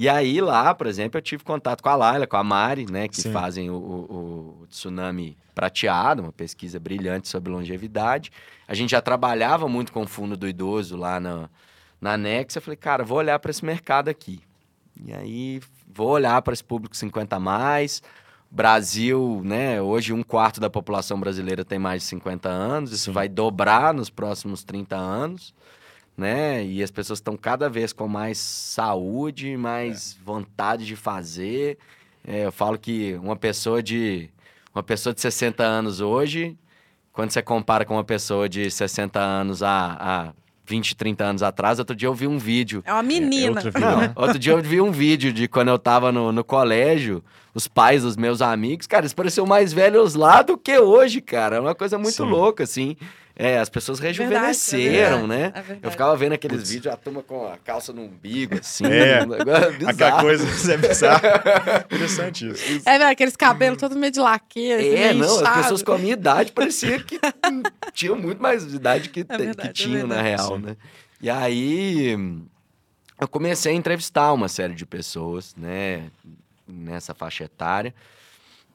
E aí lá, por exemplo, eu tive contato com a Laila, com a Mari, né, que Sim. fazem o, o- o tsunami prateado, uma pesquisa brilhante sobre longevidade. A gente já trabalhava muito com o fundo do idoso lá na, na Nex. Eu falei, cara, vou olhar para esse mercado aqui. E aí vou olhar para esse público 50 a mais. Brasil, né? Hoje um quarto da população brasileira tem mais de 50 anos. Isso Sim. vai dobrar nos próximos 30 anos né? E as pessoas estão cada vez com mais saúde, mais vontade de fazer. É, eu falo que uma pessoa de uma pessoa de 60 anos hoje, quando você compara com uma pessoa de 60 anos há, há 20, 30 anos atrás, outro dia eu vi um vídeo. É uma menina. outra vida, né? Não, outro dia eu vi um vídeo de quando eu tava no, no colégio, os pais dos meus amigos, cara, eles pareciam mais velhos lá do que hoje, cara. É uma coisa muito Sim. louca, assim. É, as pessoas rejuvenesceram, né? É verdade. Eu ficava vendo aqueles Putz. vídeos, a turma com a calça no umbigo, assim. É. um negócio bizarro. Aquela coisa, é bizarro. Interessante isso. É, velho, aqueles cabelos todos meio de laque, assim, É, não, as inchado. pessoas com a minha idade parecia que tinham muito mais idade que, verdade, que é tinham, na real, Sim. né? E aí, eu comecei a entrevistar uma série de pessoas, né, nessa faixa etária,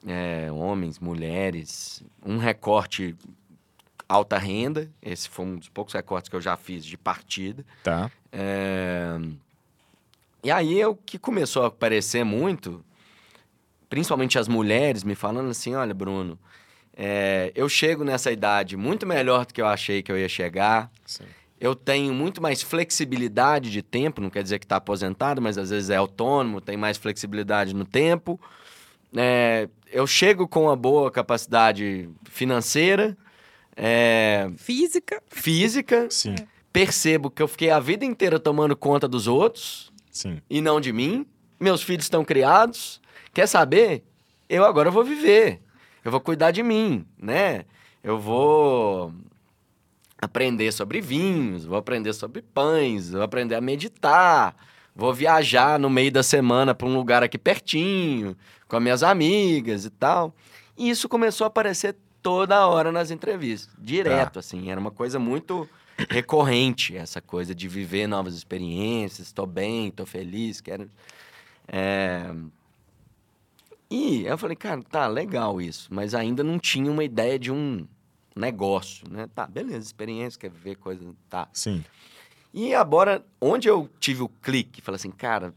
é, homens, mulheres, um recorte alta renda, esse foi um dos poucos recortes que eu já fiz de partida, Tá. é, E aí o que começou a aparecer muito, principalmente as mulheres me falando assim, olha, Bruno, é, eu chego nessa idade muito melhor do que eu achei que eu ia chegar. Sim. Eu tenho muito mais flexibilidade de tempo, não quer dizer que está aposentado, mas às vezes é autônomo, tem mais flexibilidade no tempo. É, eu chego com uma boa capacidade financeira, é, Física. física, Sim. percebo que eu fiquei a vida inteira tomando conta dos outros Sim. e não de mim. Meus filhos estão criados. Quer saber? Eu agora vou viver. Eu vou cuidar de mim, né? Eu vou aprender sobre vinhos, vou aprender sobre pães, vou aprender a meditar, vou viajar no meio da semana para um lugar aqui pertinho, com as minhas amigas e tal. E isso começou a aparecer toda hora nas entrevistas, direto, assim. Era uma coisa muito recorrente, essa coisa de viver novas experiências, estou bem, estou feliz, quero... É... E eu falei, cara, tá legal isso, mas ainda não tinha uma ideia de um negócio, né? Tá, beleza, experiência, quer viver coisa, tá. Sim. E agora, onde eu tive o clique, falei assim, cara,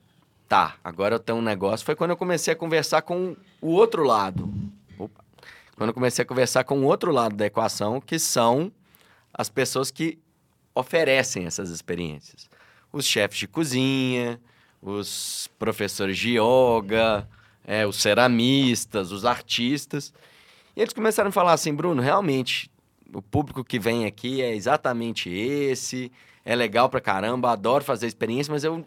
tá, agora eu tenho um negócio, foi quando eu comecei a conversar com o outro lado. Quando eu comecei a conversar com o outro lado da equação, que são as pessoas que oferecem essas experiências. Os chefes de cozinha, os professores de yoga, é, os ceramistas, os artistas. E eles começaram a falar assim, Bruno, realmente, o público que vem aqui é exatamente esse, é legal pra caramba, adoro fazer experiência, mas eu,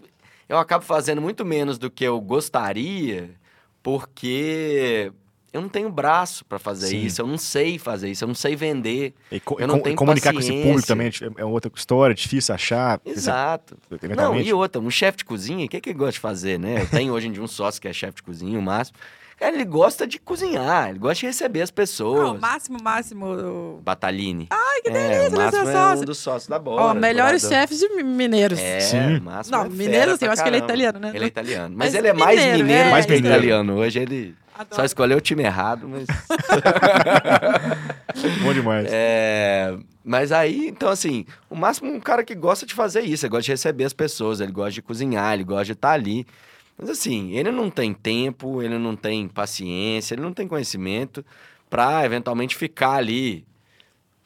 eu acabo fazendo muito menos do que eu gostaria, porque eu não tenho braço pra fazer Sim. isso, eu não sei fazer isso, eu não sei vender. E, Eu não com- tenho comunicar com esse paciência. público também é outra história, difícil achar. Exato. Não, e outra, um chefe de cozinha, o que, que ele gosta de fazer, né? Eu tenho hoje em dia um sócio que é chefe de cozinha, o Márcio. Cara, ele gosta de cozinhar, ele gosta de receber as pessoas. Não, máximo, máximo. o- Batalini. Ai, que É, delícia, o ele Márcio é é um sócio. dos sócios da bola. Ó, melhores chefes de mi- mineiros. É, Sim. o Márcio Não, é mineiro sim, eu acho que ele é italiano, né? Ele é italiano. Mas, Mas ele é mais mineiro, mineiro, é. Mais que mineiro. italiano. Hoje ele Adoro. só escolheu o time errado, mas... Bom demais. É, mas aí, então assim, o máximo é um cara que gosta de fazer isso, ele gosta de receber as pessoas, ele gosta de cozinhar, ele gosta de estar ali. Mas assim, ele não tem tempo, ele não tem paciência, ele não tem conhecimento pra eventualmente ficar ali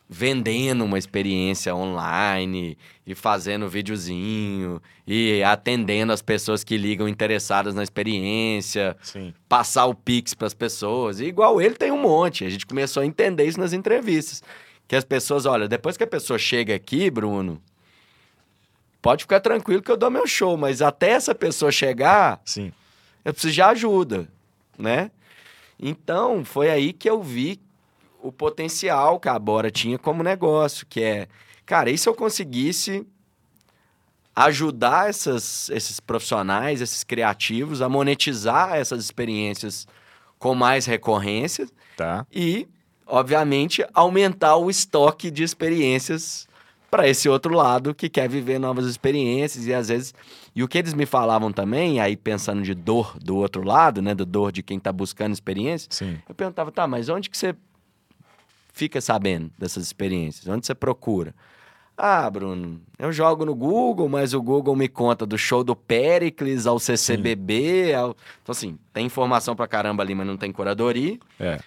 vendendo uma experiência online e fazendo videozinho e atendendo as pessoas que ligam interessadas na experiência, Sim. passar o Pix para as pessoas. E igual ele tem um monte. A gente começou a entender isso nas entrevistas. Que as pessoas, olha, depois que a pessoa chega aqui, Bruno, pode ficar tranquilo que eu dou meu show, mas até essa pessoa chegar, Sim. eu preciso de ajuda, né? Então, foi aí que eu vi o potencial que a Bora tinha como negócio, que é, cara, e se eu conseguisse ajudar essas, esses profissionais, esses criativos a monetizar essas experiências com mais recorrência Tá. e, obviamente, aumentar o estoque de experiências para esse outro lado que quer viver novas experiências e às vezes e o que eles me falavam também aí pensando de dor do outro lado né do dor de quem está buscando experiência Sim. eu perguntava tá mas onde que você fica sabendo dessas experiências onde você procura ah Bruno eu jogo no Google mas o Google me conta do show do Pericles ao CCBB ao... então assim tem informação pra caramba ali mas não tem curadoria É.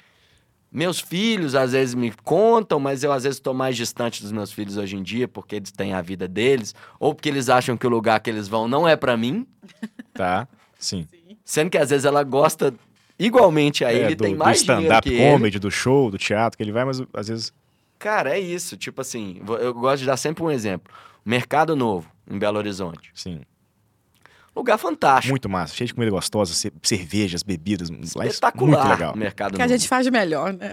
meus filhos às vezes me contam, mas eu às vezes estou mais distante dos meus filhos hoje em dia porque eles têm a vida deles, ou porque eles acham que o lugar que eles vão não é para mim, Tá. Sim. sendo que às vezes ela gosta igualmente a É, ele, do, tem do mais dinheiro stand-up que ele. comedy, do show, do teatro que ele vai, mas às vezes. Cara, é isso, tipo assim, eu gosto de dar sempre um exemplo. Mercado Novo, em Belo Horizonte. Sim. Lugar fantástico. Muito massa. Cheio de comida gostosa, ce- cervejas, bebidas. É espetacular Muito legal. o Mercado Que a gente faz de melhor, né?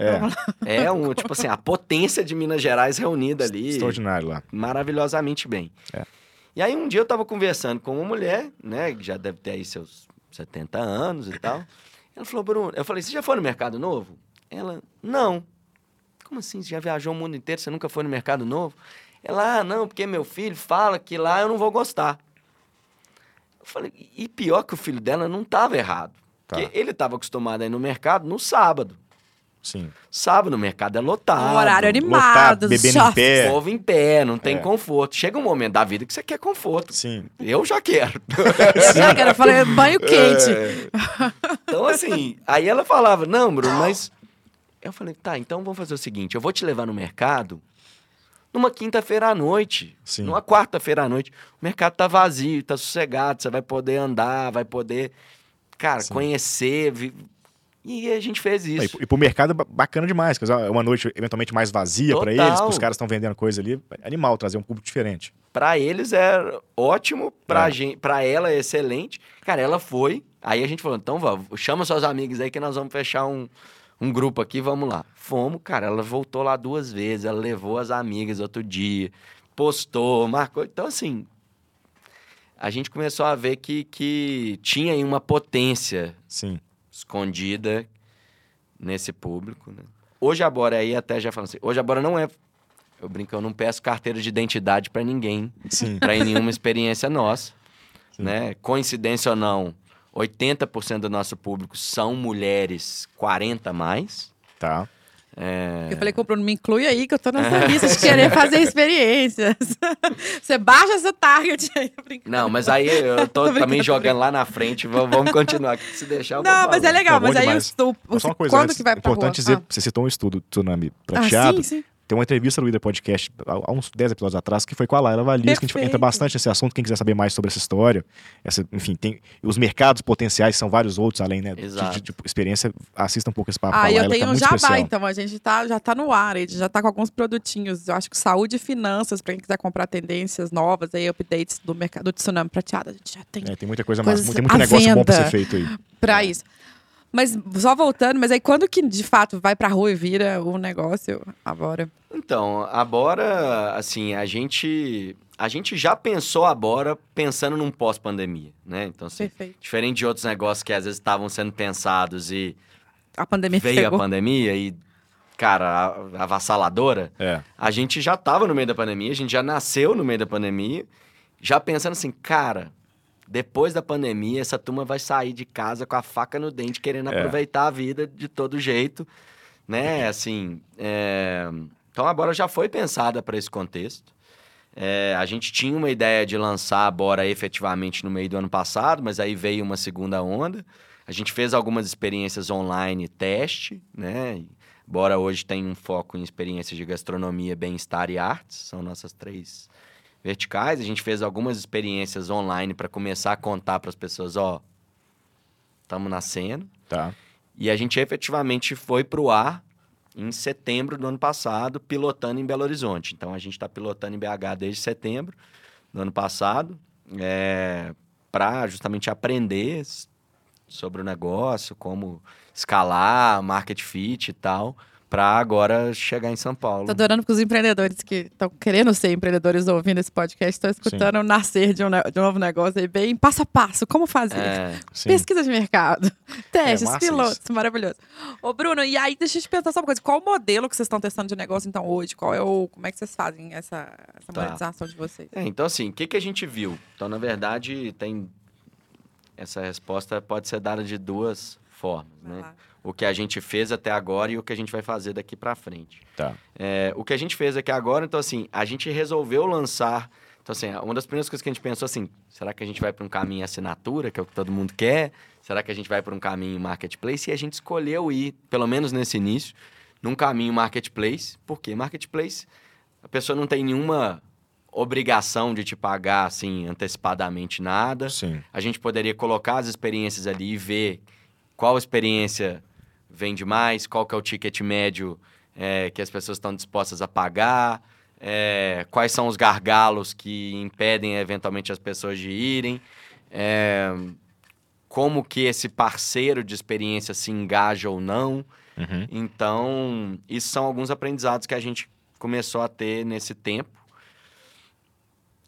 É. É um, tipo assim, a potência de Minas Gerais reunida ali. Extraordinário lá. maravilhosamente bem. É. E aí um dia eu tava conversando com uma mulher, né, que já deve ter aí seus 70 anos e tal. Ela falou, Bruno, eu falei, você já foi no Mercado Novo? Ela, não. Como assim? Você já viajou o mundo inteiro, você nunca foi no Mercado Novo? Ela, ah, não, porque meu filho fala que lá eu não vou gostar. Eu falei, e pior que o filho dela não tava errado. Tá. Porque ele tava acostumado a ir no mercado no sábado. Sim. Sábado o mercado é lotado. Um horário animado, Lotado, bebendo em pé. Povo em pé, não tem É. conforto. Chega um momento da vida que você quer conforto. Sim. Eu já quero. Eu já quero, eu falei, banho quente. É. Então, assim, aí ela falava, não, Bruno, mas. Eu falei, tá, então vamos fazer o seguinte: eu vou te levar no mercado numa quinta-feira à noite. Sim. Numa quarta-feira à noite. O mercado tá vazio, tá sossegado, você vai poder andar, vai poder, cara, Sim. conhecer. vi- E a gente fez isso. e pro mercado é ba- bacana demais, porque é uma noite eventualmente mais vazia pra Total. eles, os caras estão vendendo coisa ali. Animal, trazer um público diferente. Pra eles é ótimo, pra, É. gente, pra ela é excelente. Cara, ela foi. Aí a gente falou: então vá, chama suas amigas aí que nós vamos fechar um, um grupo aqui, vamos lá. Fomos, cara, ela voltou lá duas vezes, ela levou as amigas outro dia, postou, marcou. Então, assim, a gente começou a ver que, que tinha aí uma potência Sim. escondida nesse público, né? Hoje a Bora aí até já falando assim, hoje a Bora não é. Eu brinco, eu não peço carteira de identidade pra ninguém para nenhuma experiência nossa, né? Coincidência ou não, 80% do nosso público são mulheres 40 a mais. Tá. É, Eu falei com o Bruno, me inclui aí, que eu tô nessa lista de querer fazer experiências. Você baixa essa target aí. Não, mas aí eu tô, Tô também jogando lá na frente, vamos, continuar. Se deixar, eu Não, mas é legal. Bom mas aí demais. o, o, Mas só uma coisa, quando antes, que vai pra importante rua? dizer, você citou um estudo do Tsunami ah, Prateado. ah, sim, sim. Tem uma entrevista no Líder Podcast, há uns 10 episódios atrás, que foi com a Laila Valias, que a gente entra bastante nesse assunto. Quem quiser saber mais sobre essa história, essa, enfim, tem os mercados potenciais, são vários outros, além né, de, de- de experiência. Assista um pouco esse papo com a Ah, e Laila, eu que tenho tá um jabá, especial. então. A gente tá, já tá no ar, a gente já tá com alguns produtinhos. Eu acho que saúde e finanças, pra quem quiser comprar tendências novas, aí, updates do mercado do Tsunami Prateado. A gente já tem É, tem muita coisa Coisas mais, tem muito negócio bom pra venda. ser feito aí. pra isso. Mas só voltando, mas aí quando que de fato vai pra rua e vira o negócio agora? Então, a Bora, assim, a gente, a gente já pensou a Bora pensando num pós-pandemia, né? Então, assim, Perfeito. diferente de outros negócios que às vezes estavam sendo pensados e A pandemia veio pegou. a pandemia e, cara, a- avassaladora, É. a gente já estava no meio da pandemia, a gente já nasceu no meio da pandemia, já pensando assim, cara, depois da pandemia, essa turma vai sair de casa com a faca no dente, querendo É. aproveitar a vida de todo jeito, né? Assim, é, então a Bora já foi pensada para esse contexto. É, a gente tinha uma ideia de lançar a Bora efetivamente no meio do ano passado, mas aí veio uma segunda onda. A gente fez algumas experiências online teste, né? Bora hoje tem um foco em experiências de gastronomia, bem-estar e artes, são nossas três verticais. A gente fez algumas experiências online para começar a contar para as pessoas, ó, estamos nascendo. Tá. E a gente efetivamente foi para o ar em setembro do ano passado, pilotando em Belo Horizonte. Então a gente está pilotando em BH desde setembro do ano passado, é, para justamente aprender sobre o negócio, como escalar, market fit e tal, para agora chegar em São Paulo. Tô adorando que os empreendedores que estão querendo ser empreendedores ouvindo esse podcast estão escutando o nascer de um, de um novo negócio aí bem passo a passo, como fazer. É, Sim. Pesquisa de mercado, testes, massa pilotos, maravilhoso. Ô, Bruno, e aí deixa eu te perguntar só uma coisa. Qual o modelo que vocês estão testando de negócio, então, hoje? Qual é o. Como é que vocês fazem essa, essa Tá. monetização de vocês? É, então, assim, o que, que a gente viu? Então, na verdade, tem. Essa resposta pode ser dada de duas formas, Vai né? lá. O que a gente fez até agora e o que a gente vai fazer daqui para frente. Tá. É, o que a gente fez aqui agora, então, assim, a gente resolveu lançar. Então, assim, uma das primeiras coisas que a gente pensou assim: será que a gente vai para um caminho assinatura, que é o que todo mundo quer? Será que a gente vai para um caminho marketplace? E a gente escolheu ir, pelo menos nesse início, num caminho marketplace. Por quê? Marketplace, a pessoa não tem nenhuma obrigação de te pagar, assim, antecipadamente nada. Sim. A gente poderia colocar as experiências ali e ver qual experiência vende mais, qual que é o ticket médio é, que as pessoas estão dispostas a pagar, é, quais são os gargalos que impedem eventualmente as pessoas de irem, é, como que esse parceiro de experiência se engaja ou não. Uhum. Então, isso são alguns aprendizados que a gente começou a ter nesse tempo.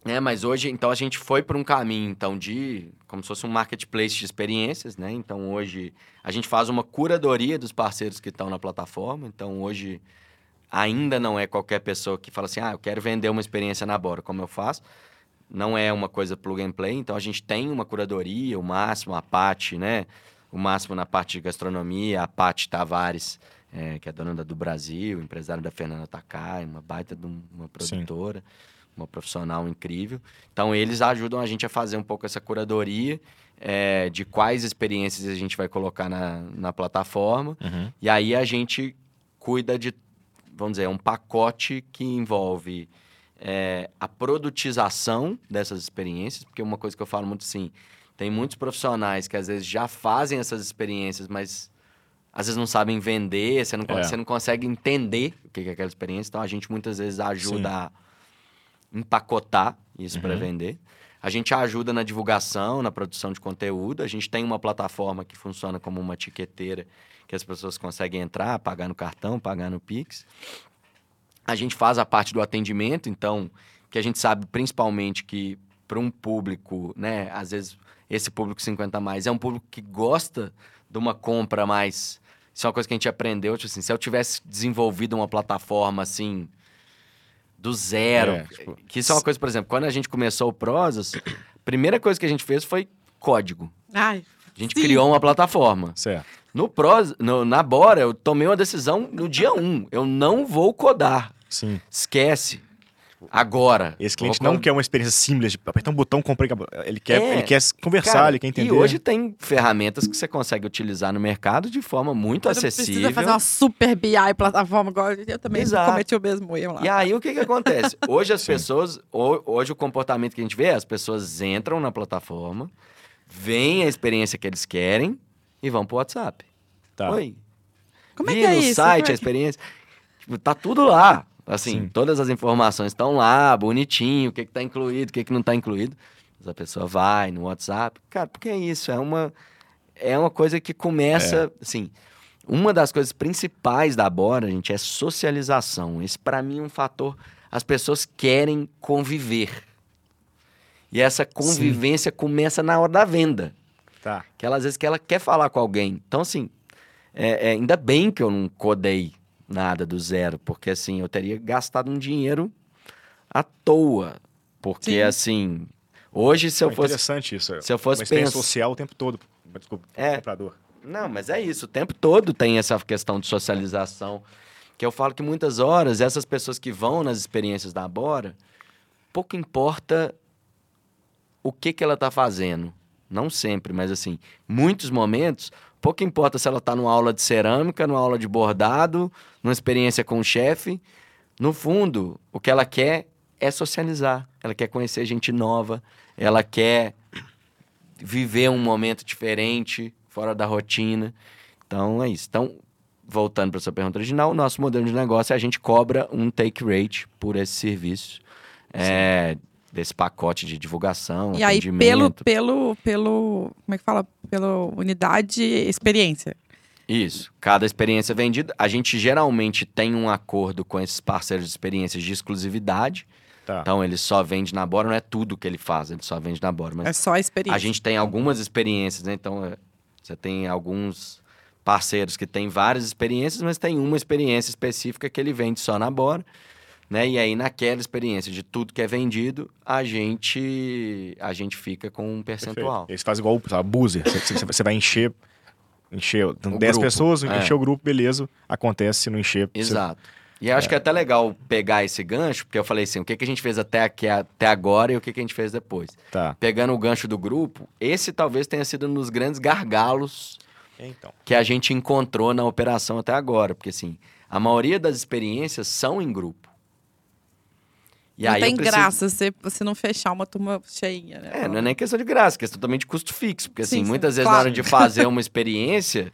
É, mas hoje, então, a gente foi para um caminho, então, de... Como se fosse um marketplace de experiências, né? Então, hoje, a gente faz uma curadoria dos parceiros que estão na plataforma. Então, hoje, ainda não é qualquer pessoa que fala assim, ah, eu quero vender uma experiência na Bora, como eu faço. Não é uma coisa plug and play. Então, a gente tem uma curadoria, o Máximo, a Paty, né? O Máximo na parte de gastronomia, a Paty Tavares, é, que é dona do Brasil, empresária da Fernanda Takai, uma baita de um- uma produtora, uma profissional incrível. Então, eles ajudam a gente a fazer um pouco essa curadoria é, de quais experiências a gente vai colocar na, na plataforma. Uhum. E aí a gente cuida de, vamos dizer, um pacote que envolve é, a produtização dessas experiências, porque uma coisa que eu falo muito assim, tem muitos profissionais que às vezes já fazem essas experiências, mas às vezes não sabem vender, você não, É. você não consegue entender o que que é aquela experiência, então a gente muitas vezes ajuda Sim. a empacotar isso para Uhum. vender. A gente ajuda na divulgação, na produção de conteúdo. A gente tem uma plataforma que funciona como uma etiqueteira que as pessoas conseguem entrar, pagar no cartão, pagar no Pix. A gente faz a parte do atendimento, então, que a gente sabe principalmente que para um público, né, às vezes esse público 50 a mais é um público que gosta de uma compra mais. Isso é uma coisa que a gente aprendeu, tipo assim, se eu tivesse desenvolvido uma plataforma assim do zero, É, tipo, que isso é uma coisa, por exemplo, quando a gente começou o Prosas, a primeira coisa que a gente fez foi código. Ai, A gente Sim. criou uma plataforma. Certo. No Pros, no- na Bora, eu tomei uma decisão no dia 1. Eu não vou codar. Sim. Esquece. Agora. Esse cliente não quer uma experiência simples de apertar um botão, comprei. Ele quer, É. ele quer conversar, Cara, ele quer entender. E hoje tem ferramentas que você consegue utilizar no mercado de forma muito Quando acessível. precisa fazer uma super BI plataforma, igual eu também Exato. cometi o mesmo erro lá. E aí, o que que acontece? Hoje as Sim. pessoas, ho- hoje o comportamento que a gente vê, é as pessoas entram na plataforma, veem a experiência que eles querem e vão pro WhatsApp. Tá. Oi. Como é que é no isso? site, Como a é? experiência. Tipo, tá tudo lá. Assim, Sim. todas as informações estão lá, bonitinho, o que, que tá incluído, o que, que não tá incluído. Mas a pessoa vai no WhatsApp. Cara, porque é isso, é uma, é uma coisa que começa, assim, uma das coisas principais da Bora, gente, é socialização. Esse, pra mim, é um fator. As pessoas querem conviver. E essa convivência começa na hora da venda. Tá. Que ela, às vezes, que ela quer falar com alguém. Então, assim, é, é, ainda bem que eu não codei nada do zero, porque, assim, eu teria gastado um dinheiro à toa. Porque, Sim. assim, hoje, se eu Pô, fosse Interessante isso. se eu fosse uma social o tempo todo. Desculpa, É. comprador. Não, mas é isso. O tempo todo tem essa questão de socialização. Que eu falo que muitas horas, essas pessoas que vão nas experiências da Bora, pouco importa o que, que ela está fazendo. Não sempre, mas assim, muitos momentos, Pouco importa se ela está numa aula de cerâmica, numa aula de bordado, numa experiência com o chefe. No fundo, o que ela quer é socializar. Ela quer conhecer gente nova, ela quer viver um momento diferente, fora da rotina. Então é isso. Então, voltando para sua pergunta original, o nosso modelo de negócio é a gente cobra um take rate por esse serviço. É, desse pacote de divulgação, E aí, pelo, pelo, pelo. Como é que fala? Pela unidade experiência. Isso. Cada experiência vendida, a gente geralmente tem um acordo com esses parceiros de experiências de exclusividade. Tá. Então, ele só vende na Bora, não é tudo que ele faz, ele só vende na Bora. Mas É só a experiência. a gente tem algumas experiências, né? Então, é, você tem alguns parceiros que têm várias experiências, mas tem uma experiência específica que ele vende só na Bora. Né? E aí, naquela experiência de tudo que é vendido, a gente, a gente fica com um percentual. Eles fazem igual o buzzer. Você, você- você vai encher. Encher O 10 grupo, pessoas, é. encher o grupo, beleza. Acontece, se não encher. você- Exato. E eu acho que é até legal pegar esse gancho, porque eu falei assim, o que, que a gente fez até, aqui, até agora e o que, que a gente fez depois. Tá. Pegando o gancho do grupo, esse talvez tenha sido um dos grandes gargalos Então. que a gente encontrou na operação até agora. Porque, assim, a maioria das experiências são em grupo. E não tem preciso- graça você, você não fechar uma turma cheinha, né? É, não é nem questão de graça, é questão também de custo fixo. Porque, assim, Sim, sim, muitas vezes claro. na hora de fazer uma experiência,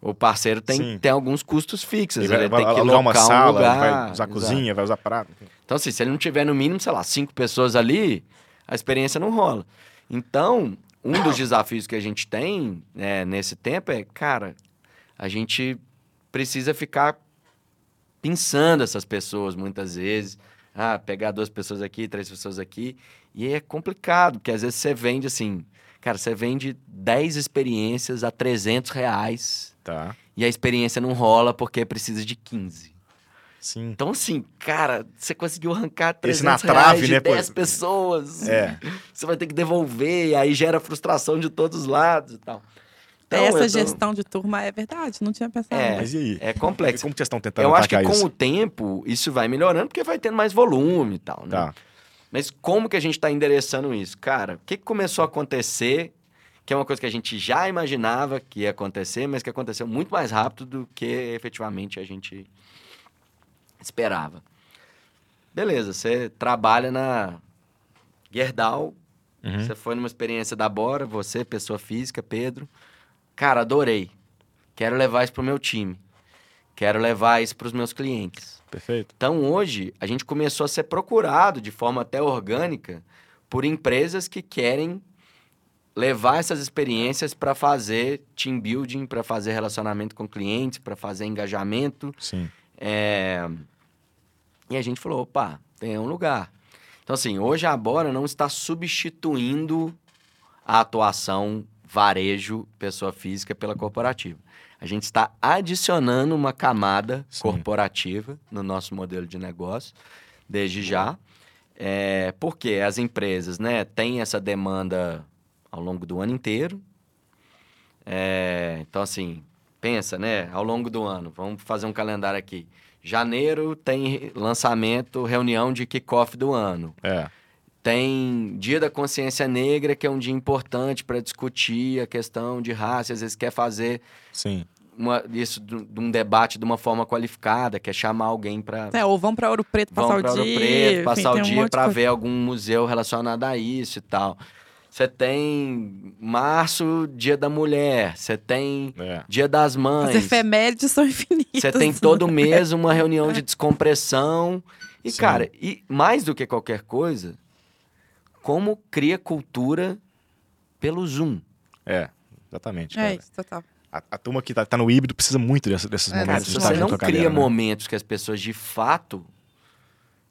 o parceiro tem, Sim. tem alguns custos fixos. Ele vai, Ele vai tem que alugar uma um sala, lugar. vai usar Exato. cozinha, vai usar prato. Então, assim, se ele não tiver no mínimo, sei lá, cinco pessoas ali, a experiência não rola. Então, um dos desafios que a gente tem né, nesse tempo é, cara, a gente precisa ficar pensando essas pessoas muitas vezes. Ah, pegar duas pessoas aqui, três pessoas aqui. E é complicado, porque às vezes você vende assim, cara, você vende 10 experiências a 300 reais Tá. e a experiência não rola porque precisa de 15. Sim. Então, assim, cara, você conseguiu arrancar 300 Esse na trave, reais de né, pô? 10 pessoas. É. Você vai ter que devolver, e aí gera frustração de todos os lados e tal. Então, Essa tô- gestão de turma é verdade, não tinha pensado. É. Mas e aí? É E complexo. como que vocês estão tentando Eu acho que com isso? o tempo isso vai melhorando, porque vai tendo mais volume e tal, né? Tá. Mas como que a gente está endereçando isso? Cara, o que, que começou a acontecer, que é uma coisa que a gente já imaginava que ia acontecer, mas que aconteceu muito mais rápido do que efetivamente a gente esperava. Beleza, você trabalha na Gerdau, Uhum. você foi numa experiência da Bora, você, pessoa física, Pedro. Cara, adorei. Quero levar isso pro meu time. Quero levar isso para os meus clientes. Perfeito. Então, hoje, a gente começou a ser procurado de forma até orgânica por empresas que querem levar essas experiências para fazer team building, para fazer relacionamento com clientes, para fazer engajamento. Sim. É, E a gente falou, opa, tem um lugar. Então, assim, hoje a Bora não está substituindo a atuação varejo, pessoa física, pela corporativa. A gente está adicionando uma camada Sim. corporativa no nosso modelo de negócio, desde já. É, porque as empresas né, têm essa demanda ao longo do ano inteiro. É, então, assim, pensa, né? Ao longo do ano, vamos fazer um calendário aqui. Janeiro tem lançamento, reunião de kickoff do ano. É. Tem Dia da Consciência Negra, que é um dia importante para discutir a questão de raça. Às vezes quer fazer Sim. uma- isso de um debate de uma forma qualificada, quer chamar alguém para É, ou vão pra Ouro Preto vão passar para o Ouro dia. Preto, enfim, passar tem o um dia de para ver algum museu relacionado a isso e tal. Você tem março, Dia da Mulher. Você tem É. Dia das As Mães. efemérides são infinitas. Você tem todo mês uma reunião de descompressão. E, Sim. cara, e mais do que qualquer coisa, como cria cultura pelo Zoom. É. Exatamente. É cara. isso, total. A, a turma que tá, tá no híbrido precisa muito dessa- desses É, momentos se de você não cria galera, né? momentos que as pessoas de fato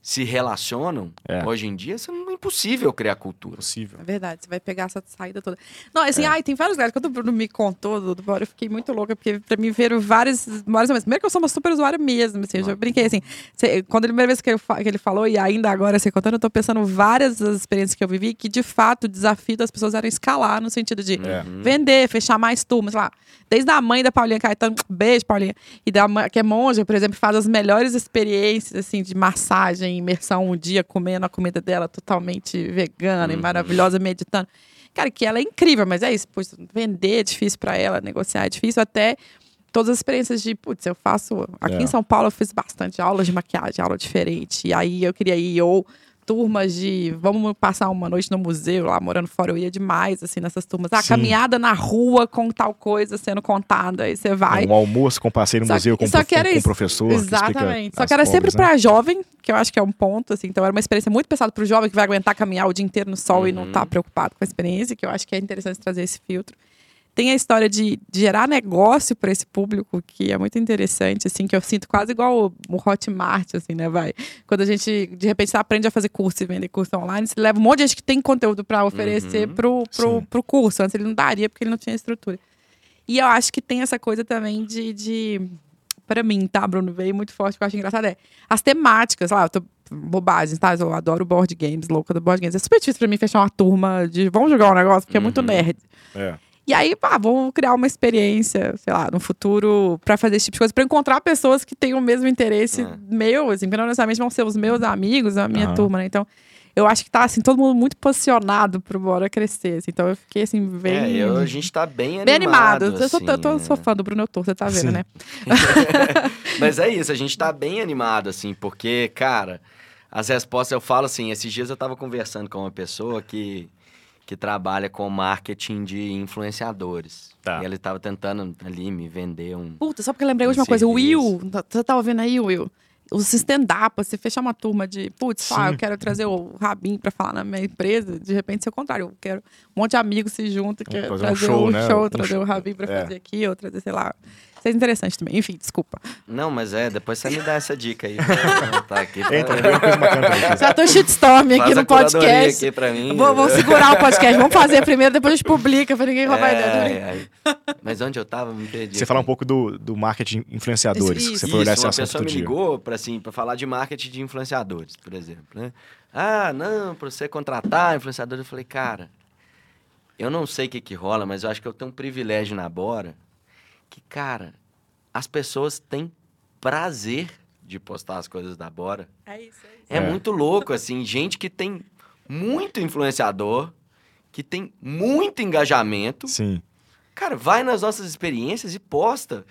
se relacionam, É. hoje em dia, isso é impossível criar cultura. Possível. É verdade, você vai pegar essa saída toda. Não, assim, É. ai, tem vários lugares. Quando o Bruno me contou do, do Bora, eu fiquei muito louca, porque pra mim viram vários, vários momentos. Primeiro que eu sou uma super usuária mesmo, assim, eu já brinquei, assim. cê- quando a primeira vez que, eu que ele falou, e ainda agora, você contando, eu tô pensando várias das experiências que eu vivi, que de fato o desafio das pessoas era escalar, no sentido de É. Uhum. vender, fechar mais turmas, sei lá. Desde a mãe da Paulinha Caetano, beijo, Paulinha, e da mãe, que é monja, por exemplo, faz as melhores experiências, assim, de massagem em imersão um dia comendo a comida dela totalmente vegana e Uhum. maravilhosa, meditando. Cara, que ela é incrível, mas é isso. Putz, vender é difícil pra ela, negociar é difícil. Até todas as experiências de, putz, eu faço. Aqui É. em São Paulo eu fiz bastante aulas de maquiagem, aula diferente. E aí eu queria ir, ou turmas de vamos passar uma noite no museu lá morando fora eu ia demais assim nessas turmas ah Sim. caminhada na rua com tal coisa sendo contada aí você vai Um almoço com passeio no Só- museu com, só que era com isso. professor. Exatamente. Só que era sempre né? pra jovem, que eu acho que é um ponto, assim. Então era uma experiência muito pesada pro jovem que vai aguentar caminhar o dia inteiro no sol e não Uhum. tá preocupado com a experiência, que eu acho que é interessante trazer esse filtro. Tem a história de, de gerar negócio para esse público, que é muito interessante, assim, que eu sinto quase igual o, o Hotmart, assim, né, vai? Quando a gente, de repente, você aprende a fazer curso e vender curso online, você leva um monte de gente que tem conteúdo para oferecer Uhum. pro, pro, pro curso. Antes ele não daria, porque ele não tinha estrutura. E eu acho que tem essa coisa também de. de para mim, tá, Bruno? Veio muito forte, que eu acho engraçado. É as temáticas, lá, eu tô. Bobagens, tá? Eu adoro board games, louca do board games. É super difícil pra mim fechar uma turma de vamos jogar um negócio, porque é muito Uhum. nerd. É. E aí, pá, vamos criar uma experiência, sei lá, no futuro, pra fazer esse tipo de coisa, pra encontrar pessoas que tenham o mesmo interesse É. meu, assim, que não necessariamente vão ser os meus amigos, a minha turma, né? Então, eu acho que tá, assim, todo mundo muito posicionado pro Bora crescer, assim. Então, eu fiquei, assim, bem... É, eu- a gente tá bem animado. Bem animado. eu, sou, assim, eu tô, é. sou fã do Bruno Autor, você tá vendo, Sim. né? Mas é isso, a gente tá bem animado, assim, porque, cara, as respostas eu falo assim, esses dias eu tava conversando com uma pessoa que, que trabalha com marketing de influenciadores. Tá. E ele tava tentando ali me vender um. Puta, só porque eu lembrei a última Um coisa. O. Will, tá- você tá ouvindo aí, Will? O stand-up, você fechar uma turma de, putz, ah, eu quero trazer o Rabin pra falar na minha empresa. De repente, isso é o contrário. Eu quero um monte de amigos se juntam, quer fazer um trazer show, o né? show, Um trazer show. o Rabin pra É. fazer aqui, ou trazer, sei lá. Isso é interessante também. Enfim, desculpa. Não, mas é, depois você me dá essa dica aí. tá aqui. pra- bacana. Já tô shitstorm aqui Faz no podcast. aqui pra mim. Vou, vou segurar o podcast. Vamos fazer primeiro, depois a gente publica, pra ninguém roubar a ideia. É, é. Mas onde eu tava, me perdi. Você falar um pouco do, do marketing influenciadores, Isso, que você foi olhar Isso, esse uma assunto pessoa me dia. ligou para assim, para falar de marketing de influenciadores, por exemplo, né? Ah, não, para você contratar influenciador, eu falei, cara, eu não sei o que que rola, mas eu acho que eu tenho um privilégio na Bora que, cara, as pessoas têm prazer de postar as coisas da Bora. É isso, é isso. É, É. muito louco, assim, gente que tem muito influenciador, que tem muito engajamento, Sim. Cara, vai nas nossas experiências e posta.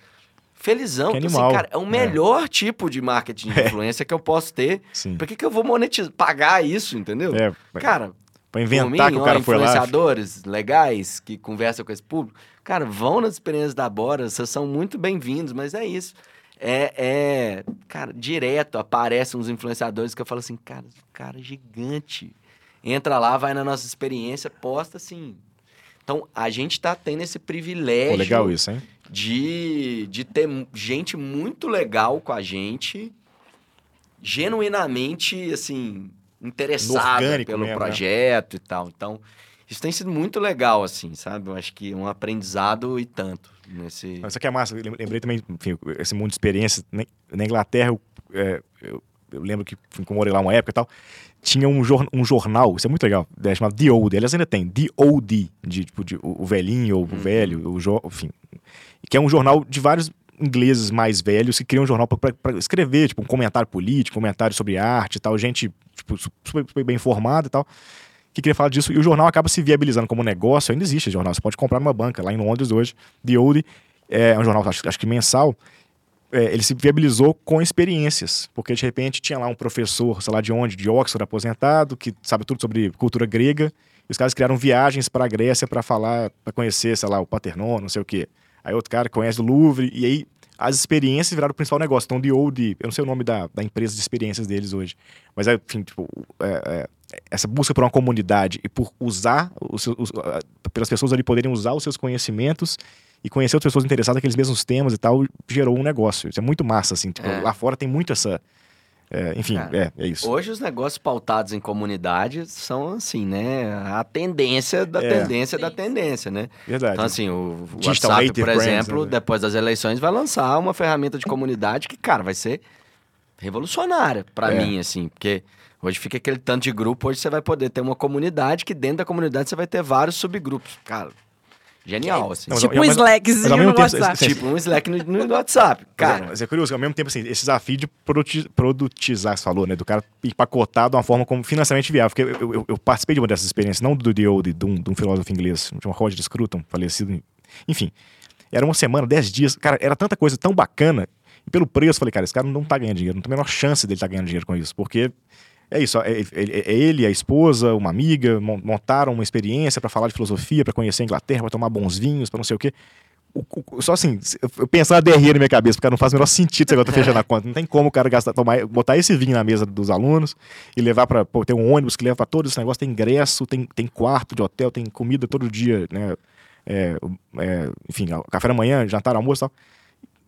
Felizão. Que Então, animal. assim, cara, é o É. melhor tipo de marketing de É. influência que eu posso ter. Sim. Por que, que eu vou monetizar, pagar isso, entendeu? É, Cara, pra inventar mim, que o ó, cara foi lá. influenciadores legais que conversam com esse público, cara, vão nas experiências da Bora, vocês são muito bem-vindos, mas é isso. É, é, cara, direto aparecem uns influenciadores que eu falo assim, cara, cara gigante. Entra lá, vai na nossa experiência, posta assim. Então, a gente tá tendo esse privilégio Pô, legal isso, hein? de, de ter gente muito legal com a gente, genuinamente, assim, interessada pelo mesmo, né? projeto e tal. Então, isso tem sido muito legal, assim, sabe? Eu acho que é um aprendizado e tanto nesse... Isso aqui é massa. Eu lem- lembrei também, enfim, esse mundo de experiências. Na na Inglaterra, eu, é, eu- eu lembro que enfim, eu morei lá uma época e tal. Tinha um, jor- um jornal, isso é muito legal, é, chamado The Old. Aliás, ainda tem, The Old, de, tipo, de, o o velhinho, ou o Uhum. velho, o jo, enfim. Que é um jornal de vários ingleses mais velhos que criam um jornal para escrever, tipo, um comentário político, comentário sobre arte e tal. Gente, tipo, su- super, super bem informada e tal que queria falar disso, e o jornal acaba se viabilizando como negócio, ainda existe jornal, você pode comprar numa banca, lá em Londres hoje, The Oldie, é um jornal, acho, acho que mensal, é, ele se viabilizou com experiências, porque de repente tinha lá um professor, sei lá de onde, de Oxford aposentado, que sabe tudo sobre cultura grega, e os caras criaram viagens para a Grécia para falar, para conhecer, sei lá, o Paternon, não sei o quê. Aí outro cara conhece o Louvre, e aí as experiências viraram o principal negócio. Então, The Old, eu não sei o nome da, da empresa de experiências deles hoje, mas é, enfim, tipo, é, é, essa busca por uma comunidade e por usar, os os- pelas pessoas ali poderem usar os seus conhecimentos e conhecer outras pessoas interessadas naqueles mesmos temas e tal, gerou um negócio. Isso é muito massa, assim. Tipo, É. Lá fora tem muito essa. é, enfim, é, é isso. Hoje os negócios pautados em comunidade são assim, né? A tendência da É. tendência da tendência, né? Verdade. Então, assim, o o WhatsApp, por brands, exemplo, né? depois das eleições, vai lançar uma ferramenta de comunidade que, cara, vai ser revolucionária pra É. mim, assim, porque hoje fica aquele tanto de grupo, hoje você vai poder ter uma comunidade que dentro da comunidade você vai ter vários subgrupos. Cara, Genial, assim. Não, mas- tipo um mas- mas Slackzinho ao mesmo no tempo, WhatsApp. Tipo um Slack no, no WhatsApp. Cara, Cara, mas é curioso, ao mesmo tempo, assim, esse desafio de produti- produtizar, você falou, né? Do cara empacotar de uma forma como financeiramente viável. Porque eu, eu- eu participei de uma dessas experiências, não do The Old, de um, de um filósofo inglês, de uma Roger Scruton, falecido. Enfim, era uma semana, dez dias. Cara, era tanta coisa tão bacana. E pelo preço, eu falei, cara, esse cara não tá ganhando dinheiro, não tem a menor chance dele estar ganhando dinheiro com isso. Porque é isso, é, é- é ele, a esposa, uma amiga, mon- montaram uma experiência para falar de filosofia, para conhecer a Inglaterra, para tomar bons vinhos, para não sei o quê. O- o- só assim, eu- pensando a DRE na minha cabeça, porque não faz o menor sentido você agora tá fechando a conta. Não tem como o cara gastar, tomar, botar esse vinho na mesa dos alunos e levar para ter um ônibus que leva para todos esse negócio, tem ingresso, tem, tem quarto de hotel, tem comida todo dia, né? É, é, enfim, café da manhã, jantar, almoço e tal.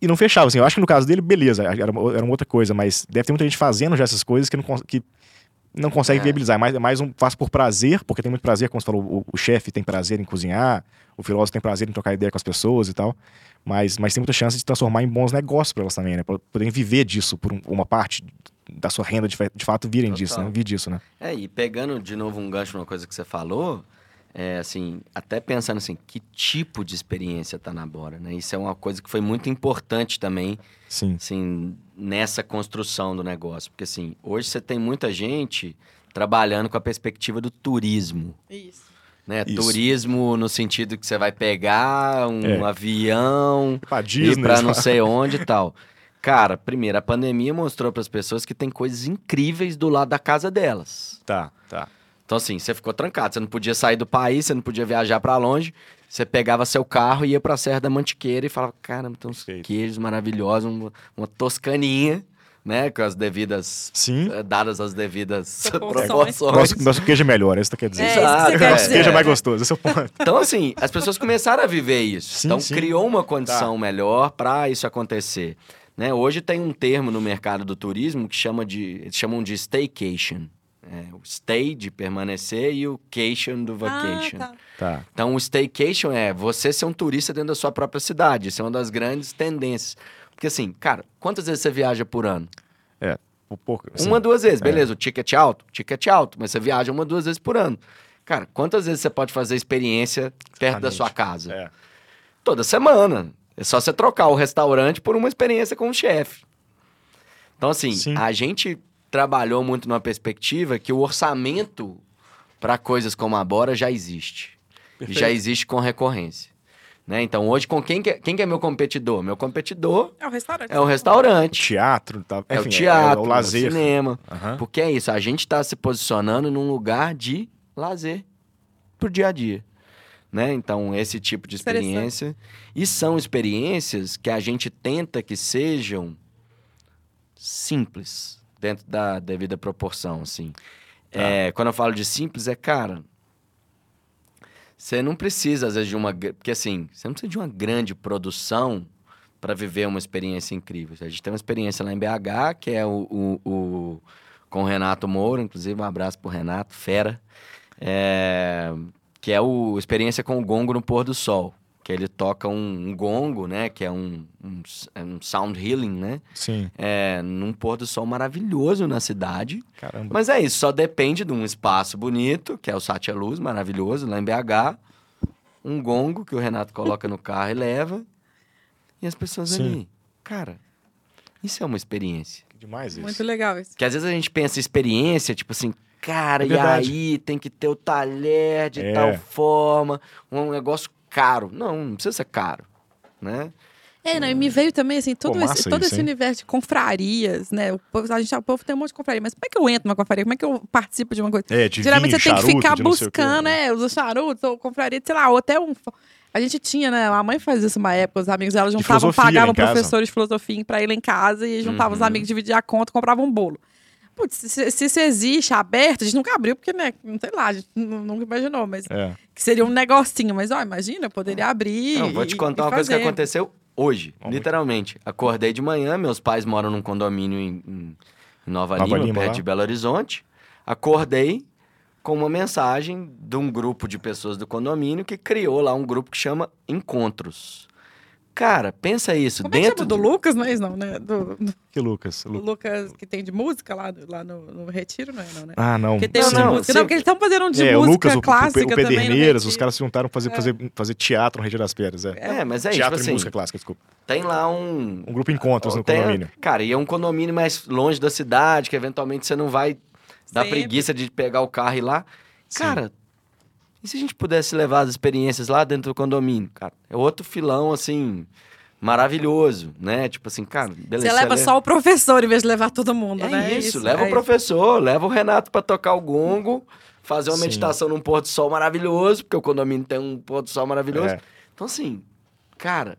E não fechava, assim. Eu acho que no caso dele, beleza, era, uma- era uma outra coisa, mas deve ter muita gente fazendo já essas coisas que não, que não consegue É. viabilizar. É mais, é mais um faz por prazer, porque tem muito prazer, como você falou, o, o chefe tem prazer em cozinhar, o filósofo tem prazer em trocar ideia com as pessoas e tal. Mas, mas tem muita chance de transformar em bons negócios para elas também, né? Pra poderem viver disso por um- uma parte da sua renda, de, de fato, virem disso, Total. né? Vir disso, né? É, e pegando de novo um gancho numa coisa que você falou, é assim, até pensando assim, que tipo de experiência tá na Bora, né? Isso é uma coisa que foi muito importante também, Sim. assim, nessa construção do negócio. Porque assim, hoje você tem muita gente trabalhando com a perspectiva do turismo. Isso. Né? Isso. Turismo no sentido que você vai pegar um É. avião, Pra ir Disney. pra não sei onde e tal. Cara, primeiro, a pandemia mostrou para as pessoas que tem coisas incríveis do lado da casa delas. Tá, tá. Então, assim, você ficou trancado, você não podia sair do país, você não podia viajar pra longe. Você pegava seu carro e ia pra Serra da Mantiqueira e falava: caramba, tem uns Perfeito. queijos maravilhosos, uma, uma toscaninha, né? Com as devidas. Sim. eh, Dadas as devidas Proporções. proporções. Nosso, nosso queijo é melhor, é isso que quer dizer. É, isso que você Exato, quer é. Nosso dizer. queijo é mais gostoso, esse é o ponto. Então, assim, as pessoas começaram a viver isso. Sim, então, sim. criou uma condição melhor para isso acontecer. Né? Hoje tem um termo no mercado do turismo que chama de, eles chamam de staycation. É, o stay de permanecer e o cation do vacation. Ah, tá. Tá. Então, o staycation é você ser um turista dentro da sua própria cidade. Isso é uma das grandes tendências. Porque, assim, cara, quantas vezes você viaja por ano? Um pouco, assim, uma, duas vezes, é. beleza. O ticket é alto, ticket é alto, mas você viaja uma, duas vezes por ano. Cara, quantas vezes você pode fazer experiência perto da sua casa? É. Toda semana. É só você trocar o restaurante por uma experiência com o chefe. Então, assim, Sim. a gente trabalhou muito numa perspectiva que o orçamento para coisas como a Bora já existe. E já existe com recorrência. Né? Então, hoje, com quem que, é, quem que é meu competidor? Meu competidor É o restaurante. é o restaurante, Teatro, tá, é o enfim, teatro, é o o lazer. cinema. Aham. Porque é isso, a gente está se posicionando num lugar de lazer pro dia a dia. Né? Então, esse tipo de experiência. E são experiências que a gente tenta que sejam simples, dentro da devida proporção, assim. Tá. É, quando eu falo de simples, é, cara, você não precisa, às vezes, de uma... Porque, assim, você não precisa de uma grande produção para viver uma experiência incrível. A gente tem uma experiência lá em BH, que é o, o- o- com o Renato Moura, inclusive um abraço pro Renato, fera, é, que é o experiência com o gongo no pôr do sol, que ele toca um, um gongo, né, que é um, um, é um sound healing, né, Sim, é, num pôr do sol maravilhoso na cidade. caramba. Mas é isso, só depende de um espaço bonito, que é o Satya Luz, maravilhoso, lá em BH. Um gongo que o Renato coloca no carro e leva. E as pessoas Sim. ali. Cara, isso é uma experiência. Que demais isso. Muito legal isso. Que às vezes a gente pensa em experiência, tipo assim, cara, É e aí tem que ter o talher de É. tal forma, um negócio caro. Não, não precisa ser caro, né? É, não, e me veio também, assim, todo, Pô, esse, todo isso, esse hein? universo de confrarias, né? O povo, a gente, o povo tem um monte de confraria, mas como é que eu entro numa confraria? Como é que eu participo de uma coisa? É, de Geralmente vinho, você tem que charuto, ficar buscando, né? é, os charutos, ou confraria, sei lá, ou até um. A gente tinha, né? A mãe fazia isso uma época, os amigos dela juntavam, pagavam professores de filosofia pra ir lá em casa e juntavam os Uhum. amigos, dividiam a conta, compravam um bolo. Putz, se, se isso existe aberto, a gente nunca abriu, porque, né, não sei lá, a gente nu- nunca imaginou, mas É. que seria um negocinho. Mas, ó, imagina, eu poderia abrir. Não, vou te contar e uma coisa que aconteceu hoje, Vamos. literalmente. Acordei de manhã, meus pais moram num condomínio em, em Nova, Nova Lima, Lima, perto lá. de Belo Horizonte. Acordei com uma mensagem de um grupo de pessoas do condomínio que criou lá um grupo que chama Encontros. Cara, pensa isso. Como é que dentro chama? Do Lucas, não é isso, não, né? Do, do Que Lucas? Lu- Lucas que tem de música lá, lá no, no Retiro, não é, não, né? Ah, não. Porque tem Não, um de não, música. sim. Não, porque eles estão fazendo um de é, o música Lucas, o, o, clássica o também no Pederneiras, os Retiro. caras se juntaram pra fazer, fazer, fazer teatro no Rio das Pedras. É. É, mas é isso, teatro tipo e assim, música clássica, desculpa. tem lá um... Um grupo encontros no tem- condomínio. Cara, e é um condomínio mais longe da cidade, que eventualmente você não vai dar Sempre. preguiça de pegar o carro e ir lá. Sim. E se a gente pudesse levar as experiências lá dentro do condomínio? Cara, é outro filão, assim, maravilhoso, né? Tipo assim, cara, beleza. Você leva le- só o professor em vez de levar todo mundo, É né? isso, leva é o professor, leva o Renato pra tocar o gongo, fazer uma Sim. meditação num pôr do sol maravilhoso, porque o condomínio tem um pôr do sol maravilhoso. É, Então, assim, cara,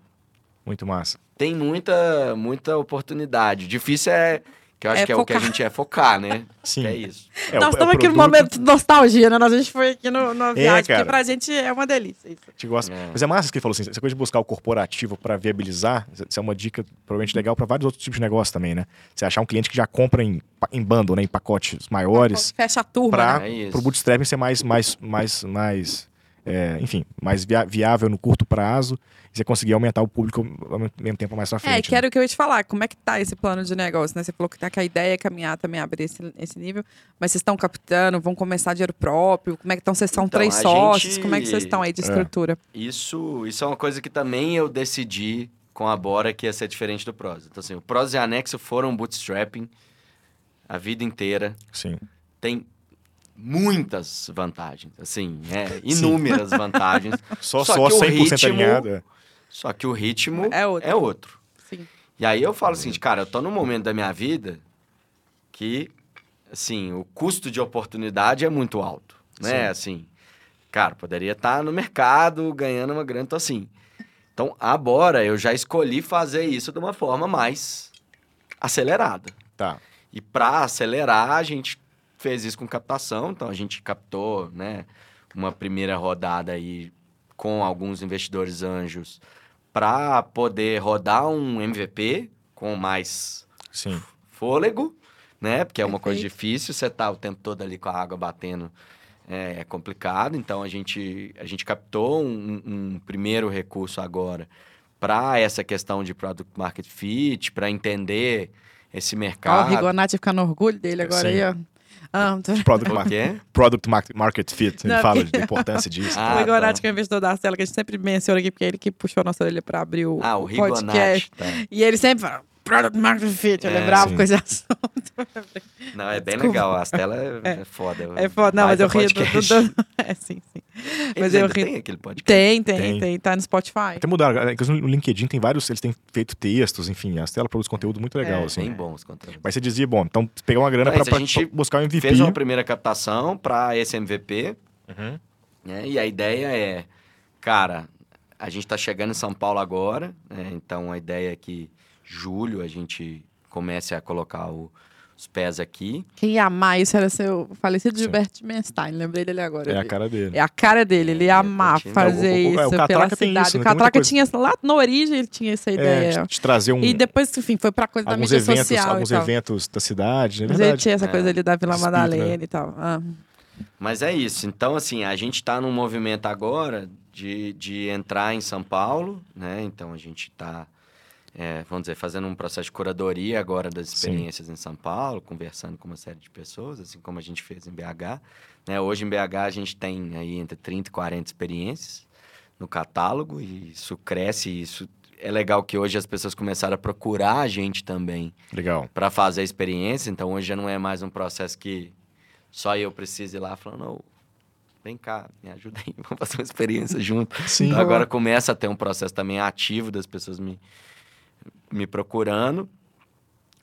muito massa. tem muita, muita oportunidade. Difícil é, que eu acho É que é o que a gente é focar, né? Sim. Que é isso. É, Nós é estamos aqui no momento de nostalgia, né? Nós, a gente foi aqui no, na viagem, cara. porque pra gente é uma delícia isso. a gente gosta. É. Mas é massa que ele falou assim: essa coisa de buscar o corporativo para viabilizar, isso é uma dica provavelmente legal para vários outros tipos de negócio também, né? Você achar um cliente que já compra em, em bundle, né? Em pacotes maiores, Fecha a turma, pra, né? É pro bootstrapping ser mais, mais, mais, mais é, enfim, mais via- viável no curto prazo você conseguir aumentar o público ao mesmo tempo mais pra frente. É, né? que era o que eu ia te falar. Como é que tá esse plano de negócio, né? Você falou que tá com a ideia é caminhar também, abrir esse, esse nível. Mas vocês estão captando, vão começar dinheiro próprio? Como é que estão? Vocês são Então, três sócios? gente- Como é que vocês estão aí de É. estrutura? Isso, isso é uma coisa que também eu decidi com a Bora que ia ser diferente do Prosa. Então, assim, o Prosa e Anexo foram bootstrapping a vida inteira. Sim. Tem muitas vantagens, assim, é, inúmeras vantagens. Só, Só só, que o 100% ritmo- alinhado. Só que o ritmo É outro. É outro. Sim. E aí eu falo assim, cara, eu tô num momento da minha vida que, assim, o custo de oportunidade é muito alto, né? Assim, cara, poderia estar no mercado ganhando uma grana, então assim. Então, agora eu já escolhi fazer isso de uma forma mais acelerada. Tá. E para acelerar, a gente fez isso com captação. Então, a gente captou, né, uma primeira rodada aí com alguns investidores anjos para poder rodar um MVP com mais Sim. fôlego, né? Porque é uma coisa Perfeito. difícil, você tá o tempo todo ali com a água batendo, é, é complicado. Então a gente, a gente captou um, um primeiro recurso agora para essa questão de product market fit, para entender esse Ó, o mercado. Rigonati ficando orgulho dele agora Sim. aí, ó. Ah, tô... Product, O mar- quê? product mar- market fit. Ele Não, fala porque- da importância disso. Ah, o Rigonati, tá. que é o investidor da Cela, que a gente sempre menciona aqui, porque é ele que puxou a nossa orelha pra abrir o, Ah, o o podcast. Tá. E ele sempre fala, Product Market Fit, eu É, lembrava sim. com esse assunto. Não, é bem Desculpa. legal. A Stella é, É. é foda. É foda, não, mas eu rio do, do, do- É, sim, sim. Eles Mas eu ri- têm aquele podcast. Tem, tem, tem, Tem. tá no Spotify. Até mudaram. Inclusive no LinkedIn tem vários, eles têm feito textos, enfim, a Stella produz conteúdo muito legal, É, assim. Bem bons conteúdos. Mas você dizia, bom, então pegar uma grana Mas pra, a gente pra buscar um MVP. Fez uma primeira captação para esse MVP, Uhum. né? E a ideia é, cara, a gente está chegando em São Paulo agora, né? Então a ideia é que julho a gente comece a colocar o- os pés aqui. Quem ia amar isso era seu falecido Sim. Gilberto Menstein, lembrei dele agora. É a cara dele. É a cara dele, ele ia É, amar continua. fazer O- o- o- é, o isso pela tem cidade. isso, o né? Catraca coisa. tinha, lá na origem ele tinha essa É, ideia. de, de trazer um, E depois, enfim, foi pra coisa da alguns mídia eventos, social alguns eventos da cidade, é Mas ele tinha essa É, coisa ali da Vila espírito, Madalena né? e tal. Ah. Mas é isso. Então, assim, a gente está num movimento agora de, de entrar em São Paulo, né? Então, a gente está, vamos dizer, fazendo um processo de curadoria agora das Sim. experiências em São Paulo, conversando com uma série de pessoas, assim como a gente fez em BH. Né? Hoje, em BH, a gente tem aí entre 30 e 40 experiências no catálogo e isso cresce. e Isso é legal que hoje as pessoas começaram a procurar a gente também Legal. para fazer a experiência. Então hoje já não é mais um processo que só eu preciso ir lá falando, "Ô, vem cá, me ajuda aí, vamos fazer uma experiência junto. Sim. Então, agora começa a ter um processo também ativo das pessoas me, me procurando.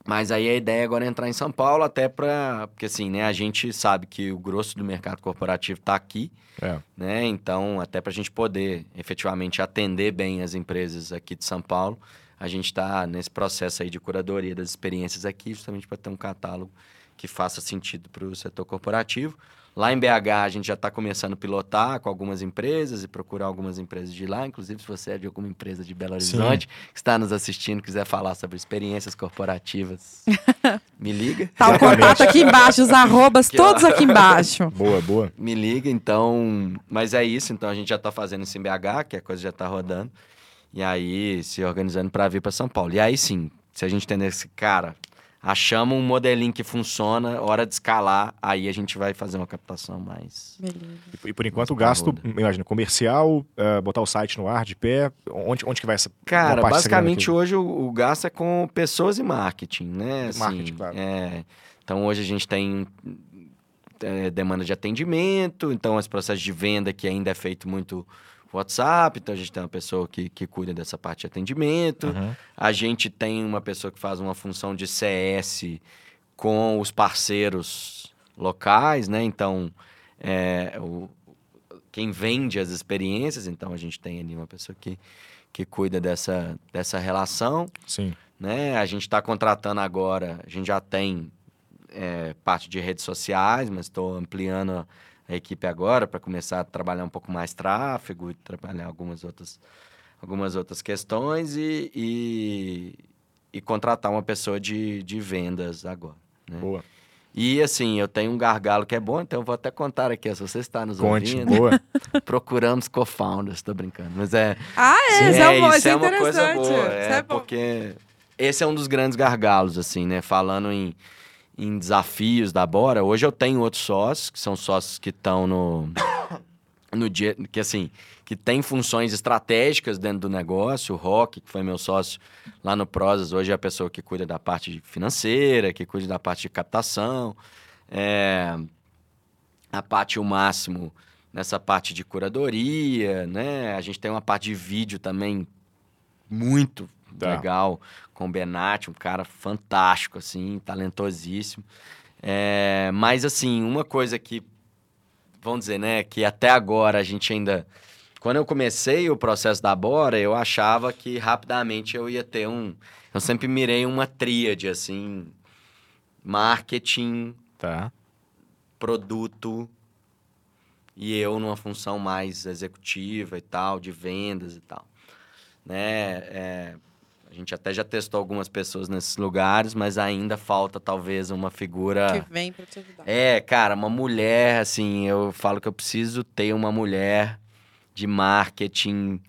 Mas aí a ideia agora é entrar em São Paulo, até para. Porque assim, né, a gente sabe que o grosso do mercado corporativo está aqui, É. né? Então, até para a gente poder efetivamente atender bem as empresas aqui de São Paulo, a gente está nesse processo aí de curadoria das experiências aqui, justamente para ter um catálogo que faça sentido para o setor corporativo. Lá em BH, a gente já está começando a pilotar com algumas empresas e procurar algumas empresas de lá. Inclusive, se você é de alguma empresa de Belo Sim. Horizonte, que está nos assistindo, quiser falar sobre experiências corporativas, me liga. Tá o contato aqui embaixo, os arrobas ó. todos aqui embaixo. Boa, boa. Me liga, então. Mas é isso, então a gente já tá fazendo isso em BH, que a coisa já tá rodando. E aí se organizando para vir para São Paulo. E aí sim, se a gente entender esse cara, achamos um modelinho que funciona, hora de escalar, aí a gente vai fazer uma captação mais. Beleza. E, e por enquanto o gasto, roda. imagina, comercial, eh, botar o site no ar de pé, onde, onde que vai essa Cara, basicamente hoje o, o gasto é com pessoas e marketing, né? Assim, Marketing, claro. é, então hoje a gente tem é, demanda de atendimento, então esse processo de venda que ainda é feito muito WhatsApp, então a gente tem uma pessoa que, que cuida dessa parte de atendimento. Uhum. A gente tem uma pessoa que faz uma função de CS com os parceiros locais, né? Então, é, o, quem vende as experiências, então a gente tem ali uma pessoa que, que cuida dessa, dessa relação, Sim. né? A gente está contratando agora, a gente já tem é, parte de redes sociais, mas estou ampliando a equipe agora para começar a trabalhar um pouco mais tráfego e trabalhar algumas outras, algumas outras questões e, e, e contratar uma pessoa de, de vendas agora. Né? Boa. E assim, eu tenho um gargalo que é bom, então eu vou até contar aqui, se você está nos Conte. ouvindo. Boa. Procuramos co-founders, tô brincando. Mas é. Ah, é, isso é, bom, isso isso é é uma coisa interessante. boa. Isso É, é bom. porque esse é um dos grandes gargalos, assim, né? Falando em, em desafios da Bora, hoje eu tenho outros sócios, que são sócios que estão no, no dia, que assim, que tem funções estratégicas dentro do negócio. O Rock, que foi meu sócio lá no Prosas, hoje é a pessoa que cuida da parte financeira, que cuida da parte de captação. É, a parte o máximo nessa parte de curadoria, né? A gente tem uma parte de vídeo também muito Tá. legal com o Benatti, um cara fantástico, assim, talentosíssimo. É, mas, assim, uma coisa que, vamos dizer, né, que até agora a gente ainda. Quando eu comecei o processo da Bora, eu achava que rapidamente eu ia ter um. Eu sempre mirei uma tríade, assim, marketing, Tá. produto e eu numa função mais executiva e tal, de vendas e tal. Né? É, a gente até já testou algumas pessoas nesses lugares, mas ainda falta talvez uma figura. Que vem pra te ajudar. É, cara, uma mulher, assim, eu falo que eu preciso ter uma mulher de marketing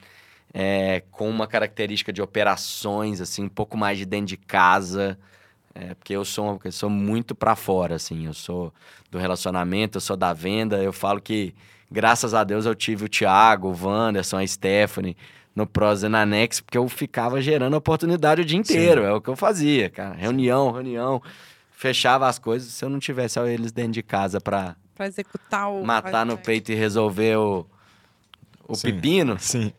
é, com uma característica de operações, assim, um pouco mais de dentro de casa. É, porque eu sou, eu sou muito pra fora, assim, eu sou do relacionamento, eu sou da venda. Eu falo que, graças a Deus, eu tive o Thiago, o Wanderson, a Stephanie no Prosa e na Nex, porque eu ficava gerando oportunidade o dia inteiro. É o que eu fazia, cara. Reunião, reunião. Fechava as coisas. Se eu não tivesse eles dentro de casa pra Pra executar o. matar no peito e resolver o, o Sim. pepino. Sim.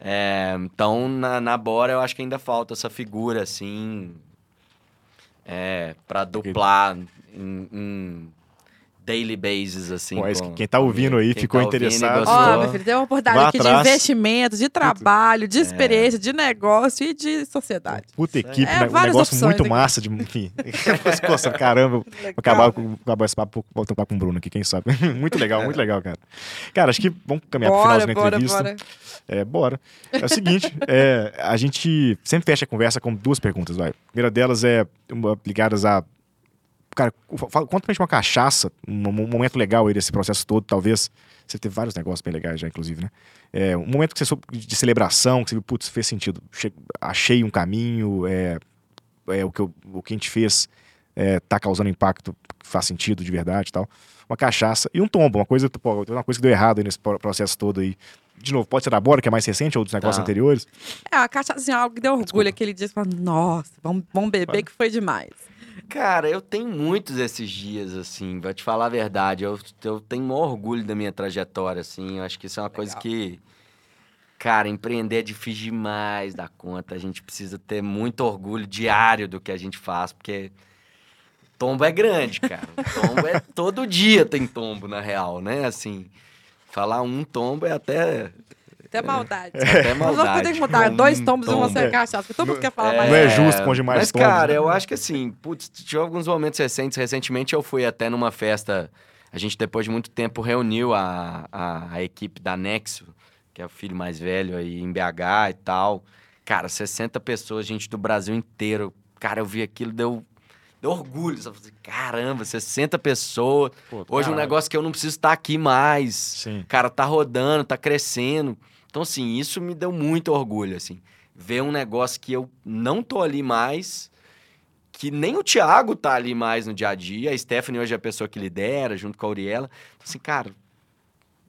É, então, na, na Bora, eu acho que ainda falta essa figura, assim, é, pra duplar em, em daily basis, assim. Bom, é com- que quem tá ouvindo aí quem ficou tá ouvindo e interessado. Ó, meu filho, tem uma oportunidade aqui de atrás. investimento, de trabalho, É. de experiência, de negócio e de sociedade. Puta equipe, É, né? um negócio muito aqui. massa de. Enfim. Nossa, caramba. Vou acabar, com, acabar esse papo, voltar papo com o Bruno aqui, quem sabe. muito legal, muito legal, cara. Cara, acho que vamos caminhar pro Bora, finalzinho da entrevista. bora. É, bora. É o seguinte, é, a gente sempre fecha a conversa com duas perguntas, vai. A primeira delas é uma, ligadas a. Cara, fala- conta pra gente uma cachaça, um, um momento legal aí desse processo todo, talvez. Você teve vários negócios bem legais já, inclusive, né? É, um momento que você soube de celebração, que você viu, putz, fez sentido. Che- achei um caminho, é, é, o, que eu- o que a gente fez é, tá causando impacto que faz sentido de verdade e tal. Uma cachaça e um tombo, uma coisa, pô, uma coisa que deu errado aí nesse pro- processo todo aí. De novo, pode ser da Bora, que é mais recente, ou dos negócios Tá. anteriores. É, a cachaça, assim, algo que deu orgulho aquele dia. Você fala, nossa, vamos, vamos beber que foi demais. Cara, eu tenho muitos esses dias, assim, vou te falar a verdade. Eu, eu tenho um orgulho da minha trajetória, assim. Eu acho que isso é uma coisa que. Cara, empreender é difícil demais da conta. A gente precisa ter muito orgulho diário do que a gente faz, porque tombo é grande, cara. Tombo é todo dia tem tombo, na real, né? Assim, falar um tombo é até, Até maldade. até Mas maldade. vamos ter que mudar Um dois tombos e tombo. você é cachaça. porque Todo mundo quer falar mais. Não é justo com demais Mas, tombos, cara, né? eu acho que assim, putz, tive alguns momentos recentes. Recentemente eu fui até numa festa. A gente, depois de muito tempo, reuniu a, a, a equipe da Nexo, que é o filho mais velho aí em BH e tal. Cara, 60 pessoas, gente do Brasil inteiro. Cara, eu vi aquilo, deu, deu orgulho. Só falei, caramba, 60 pessoas. Pô, Hoje um caralho. negócio que eu não preciso estar aqui mais. Sim. Cara, tá rodando, tá crescendo. Então, assim, isso me deu muito orgulho, assim. Ver um negócio que eu não tô ali mais, que nem o Thiago tá ali mais no dia a dia. A Stephanie hoje é a pessoa que lidera, junto com a Auriela. Então, assim, cara,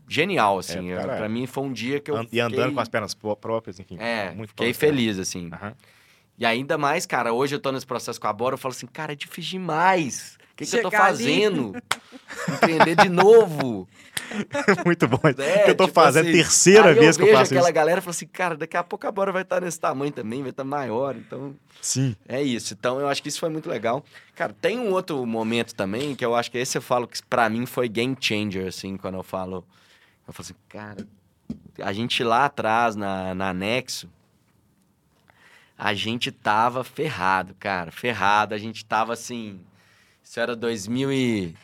genial, assim. É, Eu- cara, pra mim foi um dia que eu An- E andando fiquei- com as pernas pró- próprias, enfim. É, muito fiquei feliz, assim. Aham. E ainda mais, cara, hoje eu tô nesse processo com a Bora, eu falo assim, cara, é difícil demais. O que, que eu tô fazendo? Empreender de novo. muito bom. É, que eu tô tipo fazendo assim, terceira aí vez que eu vejo faço aquela isso. galera e falo assim, cara, daqui a pouco a Bora vai estar nesse tamanho também, vai estar maior. Então, Sim. é isso. Então, eu acho que isso foi muito legal. Cara, tem um outro momento também, que eu acho que esse eu falo que pra mim foi game changer, assim, quando eu falo... Eu falo assim, cara, a gente lá atrás, na, na Nexo, a gente tava ferrado, cara, ferrado. A gente tava assim... Isso era 2000 e...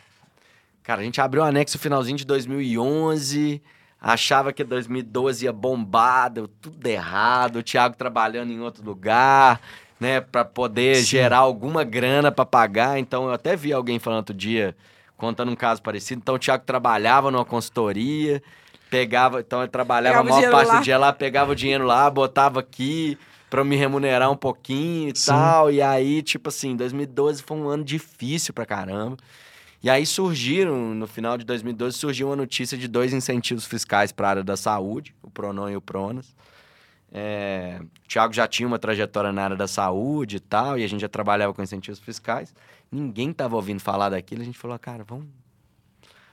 Cara, a gente abriu o anexo finalzinho de 2011, achava que 2012 ia bombar, deu tudo errado, o Thiago trabalhando em outro lugar, né, para poder Sim. gerar alguma grana para pagar. Então, eu até vi alguém falando outro dia, contando um caso parecido. Então, o Thiago trabalhava numa consultoria, pegava, então ele trabalhava Pegava a maior parte lá. do dia lá, pegava o dinheiro lá, botava aqui para me remunerar um pouquinho e Sim. tal. E aí, tipo assim, 2012 foi um ano difícil pra caramba. E aí surgiram, no final de 2012, surgiu uma notícia de dois incentivos fiscais para a área da saúde, o Pronon e o Pronas. É, o Thiago já tinha uma trajetória na área da saúde e tal, e a gente já trabalhava com incentivos fiscais. Ninguém estava ouvindo falar daquilo, a gente falou, cara, vamos,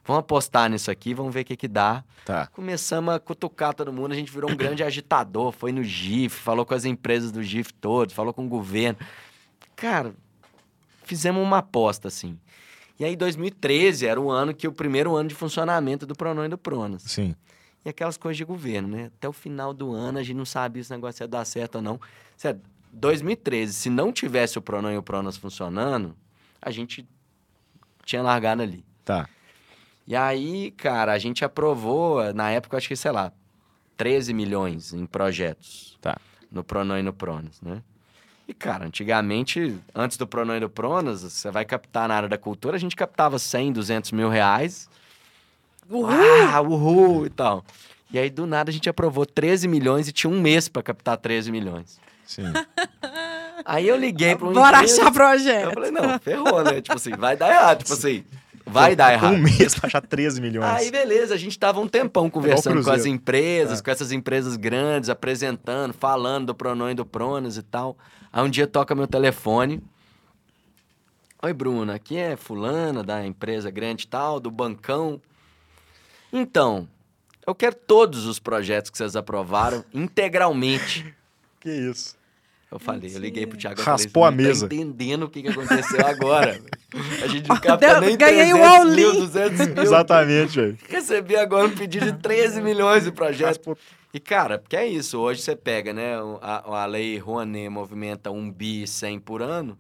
vamos apostar nisso aqui, vamos ver o que que dá. Tá. Começamos a cutucar todo mundo, a gente virou um grande agitador, foi no GIF, falou com as empresas do GIF todos, falou com o governo. Cara, fizemos uma aposta, assim. E aí, 2013 era o ano que o primeiro ano de funcionamento do Pronon e do Pronas. Sim. E aquelas coisas de governo, né? Até o final do ano a gente não sabia se o negócio ia dar certo ou não. Sério, 2013, se não tivesse o Pronon e o Pronas funcionando, a gente tinha largado ali. Tá. E aí, cara, a gente aprovou, na época, acho que, sei lá, 13 milhões em projetos. Tá. No Pronon e no Pronas, né? E, cara, antigamente, antes do Pronon e do Pronas, você vai captar na área da cultura, a gente captava 100, 200 mil reais. Uhul! Ah, uhul e tal. E aí, do nada, a gente aprovou 13 milhões e tinha um mês pra captar 13 milhões. Sim. Aí eu liguei pra uma Bora empresa, achar Eu projeto. falei, não, ferrou, né? Tipo assim, vai dar errado. Tipo assim, vai dar errado. Um mês pra achar 13 milhões. Aí, beleza, a gente tava um tempão conversando com as empresas, É. com essas empresas grandes, apresentando, falando do Pronon e do Pronas e tal. Aí um dia toca meu telefone. Oi, Bruna, aqui é fulana da empresa grande e tal, do bancão. Então, eu quero todos os projetos que vocês aprovaram integralmente. Que isso. Eu falei, eu liguei pro Thiago. Raspou falei, a "Você não mesa." Tá entendendo o que, que aconteceu agora. A gente não capta nem ganhei o 300 all-in. mil, 200 mil. Exatamente, velho. Recebi agora um pedido de 13 milhões de projeto. Raspou- E, cara, porque é isso. Hoje você pega, né? A, a lei Rouanet movimenta um bi 100 por ano.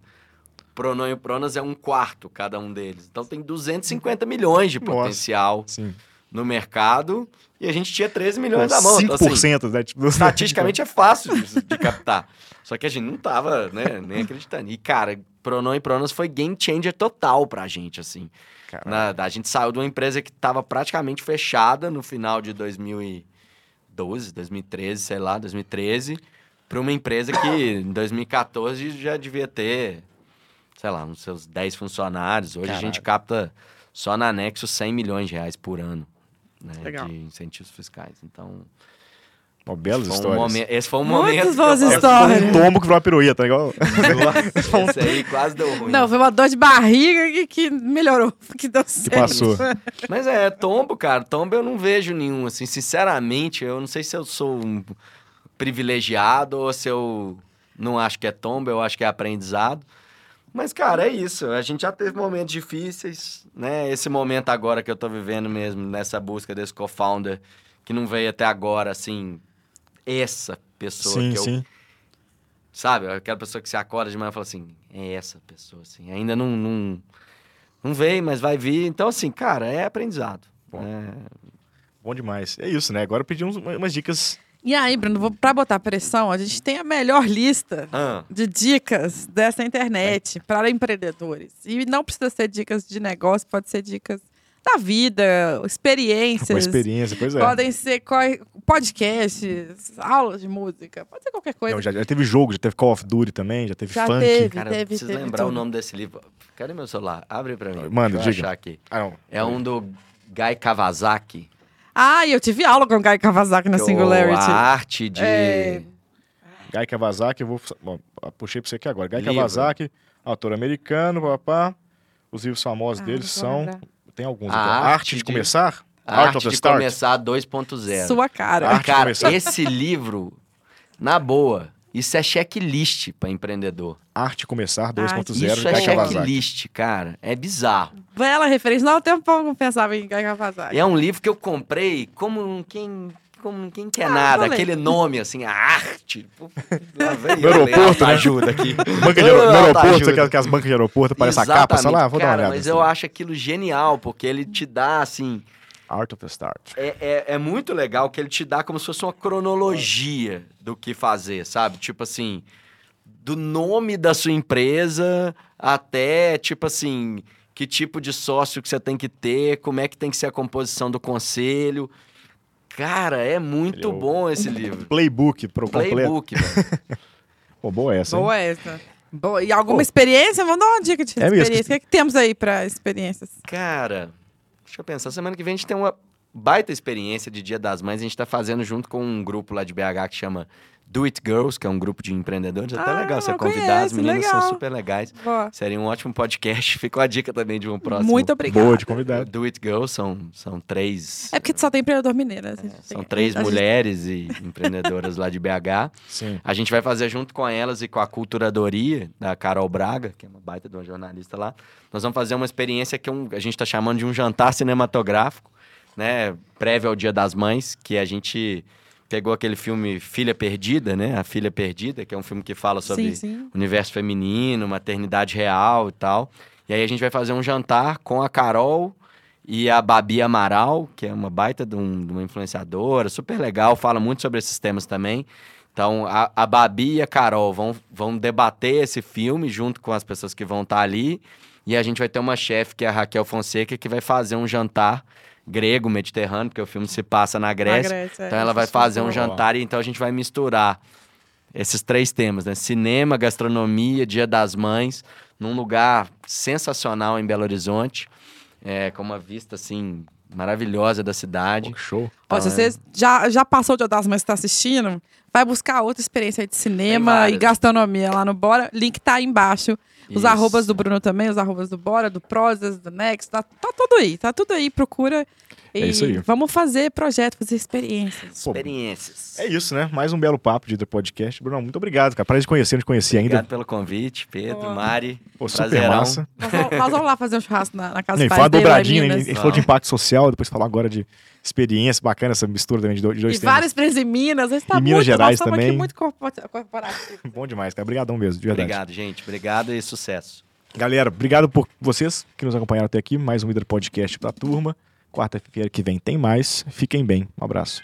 Pronon e Pronas é um quarto cada um deles. Então tem 250 milhões de Nossa. potencial Sim. no mercado. E a gente tinha 13 milhões na mão. Então, assim, 5%, né? Tipo, estatisticamente é fácil de, de captar. Só que a gente não tava, né, nem acreditando. E, cara, Pronon e Pronas foi game changer total pra gente, assim. Caralho. Na- a gente saiu de uma empresa que estava praticamente fechada no final de 2012, 2013, sei lá, 2013, para uma empresa que em 2014 já devia ter, sei lá, uns seus 10 funcionários. Hoje a gente Caralho. capta só na Nexo 100 milhões de reais por ano né, Legal. de incentivos fiscais. Então, Ó, belas foi um histórias. momento- esse foi um Muitas momento. que eu boas histórias. Um tombo que virou uma pirueta, tá igual? Esse aí quase deu ruim. Não, foi uma dor de barriga que, que melhorou, que deu certo. passou. Mas é, tombo, cara. Tombo eu não vejo nenhum, assim. Sinceramente, eu não sei se eu sou um privilegiado ou se eu não acho que é tombo, eu acho que é aprendizado. Mas, cara, é isso. A gente já teve momentos difíceis, né? Esse momento agora que eu tô vivendo mesmo, nessa busca desse co-founder, que não veio até agora, assim, essa pessoa sim, que eu sim. Sabe? Aquela pessoa que você acorda de manhã e fala assim, é essa pessoa, assim. Ainda não, não, não veio, mas vai vir. Então, assim, cara, é aprendizado. Bom. É, Bom demais. É isso, né? Agora eu pedi uns- umas dicas. E aí, Bruno, vou- pra botar pressão, a gente tem a melhor lista Ah, de dicas dessa internet para empreendedores. E não precisa ser dicas de negócio, pode ser dicas da vida, Uma experiências. experiência, pois é. Podem ser podcasts, aulas de música, pode ser qualquer coisa. Não, já, já teve jogo, já teve Call of Duty também, já teve Já funk. teve. Cara, teve, preciso teve lembrar o tudo. nome desse livro. Cadê meu celular? Abre pra mim. Manda, Deixa eu diga. aqui. Ah. É um do Guy Kawasaki. Ah, eu tive aula com o Guy Kawasaki na que é o- Singularity. A arte de... É. Guy Kawasaki, eu vou. Bom, puxei pra você aqui agora. Guy Livro. Kawasaki, autor americano, papá. Os livros famosos Ah, vou são. lembrar. Tem alguns. A arte Arte de, de- começar? A Art arte of the de Start? começar 2.0. Sua cara. Arte de Cara, esse livro, na boa, isso é checklist pra empreendedor. Arte de começar 2.0 Isso de é checklist, cara. É bizarro. Bela referência. Não, tem um pouco que eu pensava em. E é um livro que eu comprei como quem, como quem quer Ah, nada. Aquele nome, assim, a arte. Pô, No ler aeroporto, né? ajuda aqui. Banca de, vou no aeroporto, ajuda. aquelas, aquelas bancas de aeroporto, parece a capa, sei lá, vou dar uma Cara, olhada. Mas assim. eu acho aquilo genial, porque ele te dá, assim... Art of the Start. É, é, é muito legal que ele te dá como se fosse uma cronologia do que fazer, sabe? Tipo assim, do nome da sua empresa até, tipo assim, que tipo de sócio que você tem que ter, como é que tem que ser a composição do conselho. Cara, é muito é o- bom esse livro. Playbook pro completo. Playbook, velho. Pô, boa essa, hein? Boa essa. Boa. E alguma Pô. experiência? Vamos dar uma dica de É mesmo. experiência. O que, é que temos aí pra experiências? Cara, deixa eu pensar. Semana que vem a gente tem uma baita experiência de Dia das Mães. A gente tá fazendo junto com um grupo lá de BH que chama Do It Girls, que é um grupo de empreendedores. É até Ah, legal você convidar. As meninas são legal. super legais. Boa. Seria um ótimo podcast. Ficou a dica também de um próximo. Muito obrigada. Boa de convidado. Do It Girls são, são três. É porque só tem empreendedor mineiro. né? A gente São três a gente- mulheres e empreendedoras lá de BH. Sim. A gente vai fazer junto com elas e com a Culturadoria, da Carol Braga, que é uma baita de uma jornalista lá. Nós vamos fazer uma experiência que é um- a gente está chamando de um jantar cinematográfico, né? Prévio ao Dia das Mães, que a gente pegou aquele filme Filha Perdida, né? A Filha Perdida, que é um filme que fala sobre Sim, sim. universo feminino, maternidade real e tal. E aí a gente vai fazer um jantar com a Carol e a Babi Amaral, que é uma baita de, um- de uma influenciadora, super legal, fala muito sobre esses temas também. Então, a, a Babi e a Carol vão, vão debater esse filme junto com as pessoas que vão estar ali. E a gente vai ter uma chefe, que é a Raquel Fonseca, que vai fazer um jantar grego, mediterrâneo, porque o filme se passa na Grécia. Grécia, Então é, ela vai fazer um jantar e então a gente vai misturar esses três temas, né? Cinema, gastronomia, Dia das Mães, num lugar sensacional em Belo Horizonte, é, com uma vista assim maravilhosa da cidade. Pô, show. Ó, se Então, você já, já passou o Dia das Mães e está assistindo, vai buscar outra experiência aí de cinema e gastronomia lá no Bora. Link tá aí embaixo. Os Isso. arrobas do Bruno também, os arrobas do Bora, do Prosas, do Next, tá, tá tudo aí, tá tudo aí, procura. E É isso aí. Vamos fazer projeto, fazer experiências. Pô, Experiências. É isso, né? Mais um belo papo de The Podcast. Bruno, muito obrigado, cara. Prazer de conhecer, não te conhecia ainda. Obrigado pelo convite, Pedro, Boa. Mari. Pô, super massa. Nós vamos, nós vamos lá fazer um churrasco na, na casa Não, e lá em dobradinha, né? A Minas. gente falou de impacto social, depois falou agora de experiência bacana, essa mistura também de dois, E temas. várias experiências em Minas. A gente tá Em Minas muito, Gerais nós estamos também. aqui muito corpo- corporativo. Bom demais, cara. Obrigadão mesmo, de verdade. Obrigado, gente. Obrigado e sucesso. Galera, obrigado por vocês que nos acompanharam até aqui. Mais um Líder Podcast pra turma. Quarta-feira que vem tem mais. Fiquem bem. Um abraço.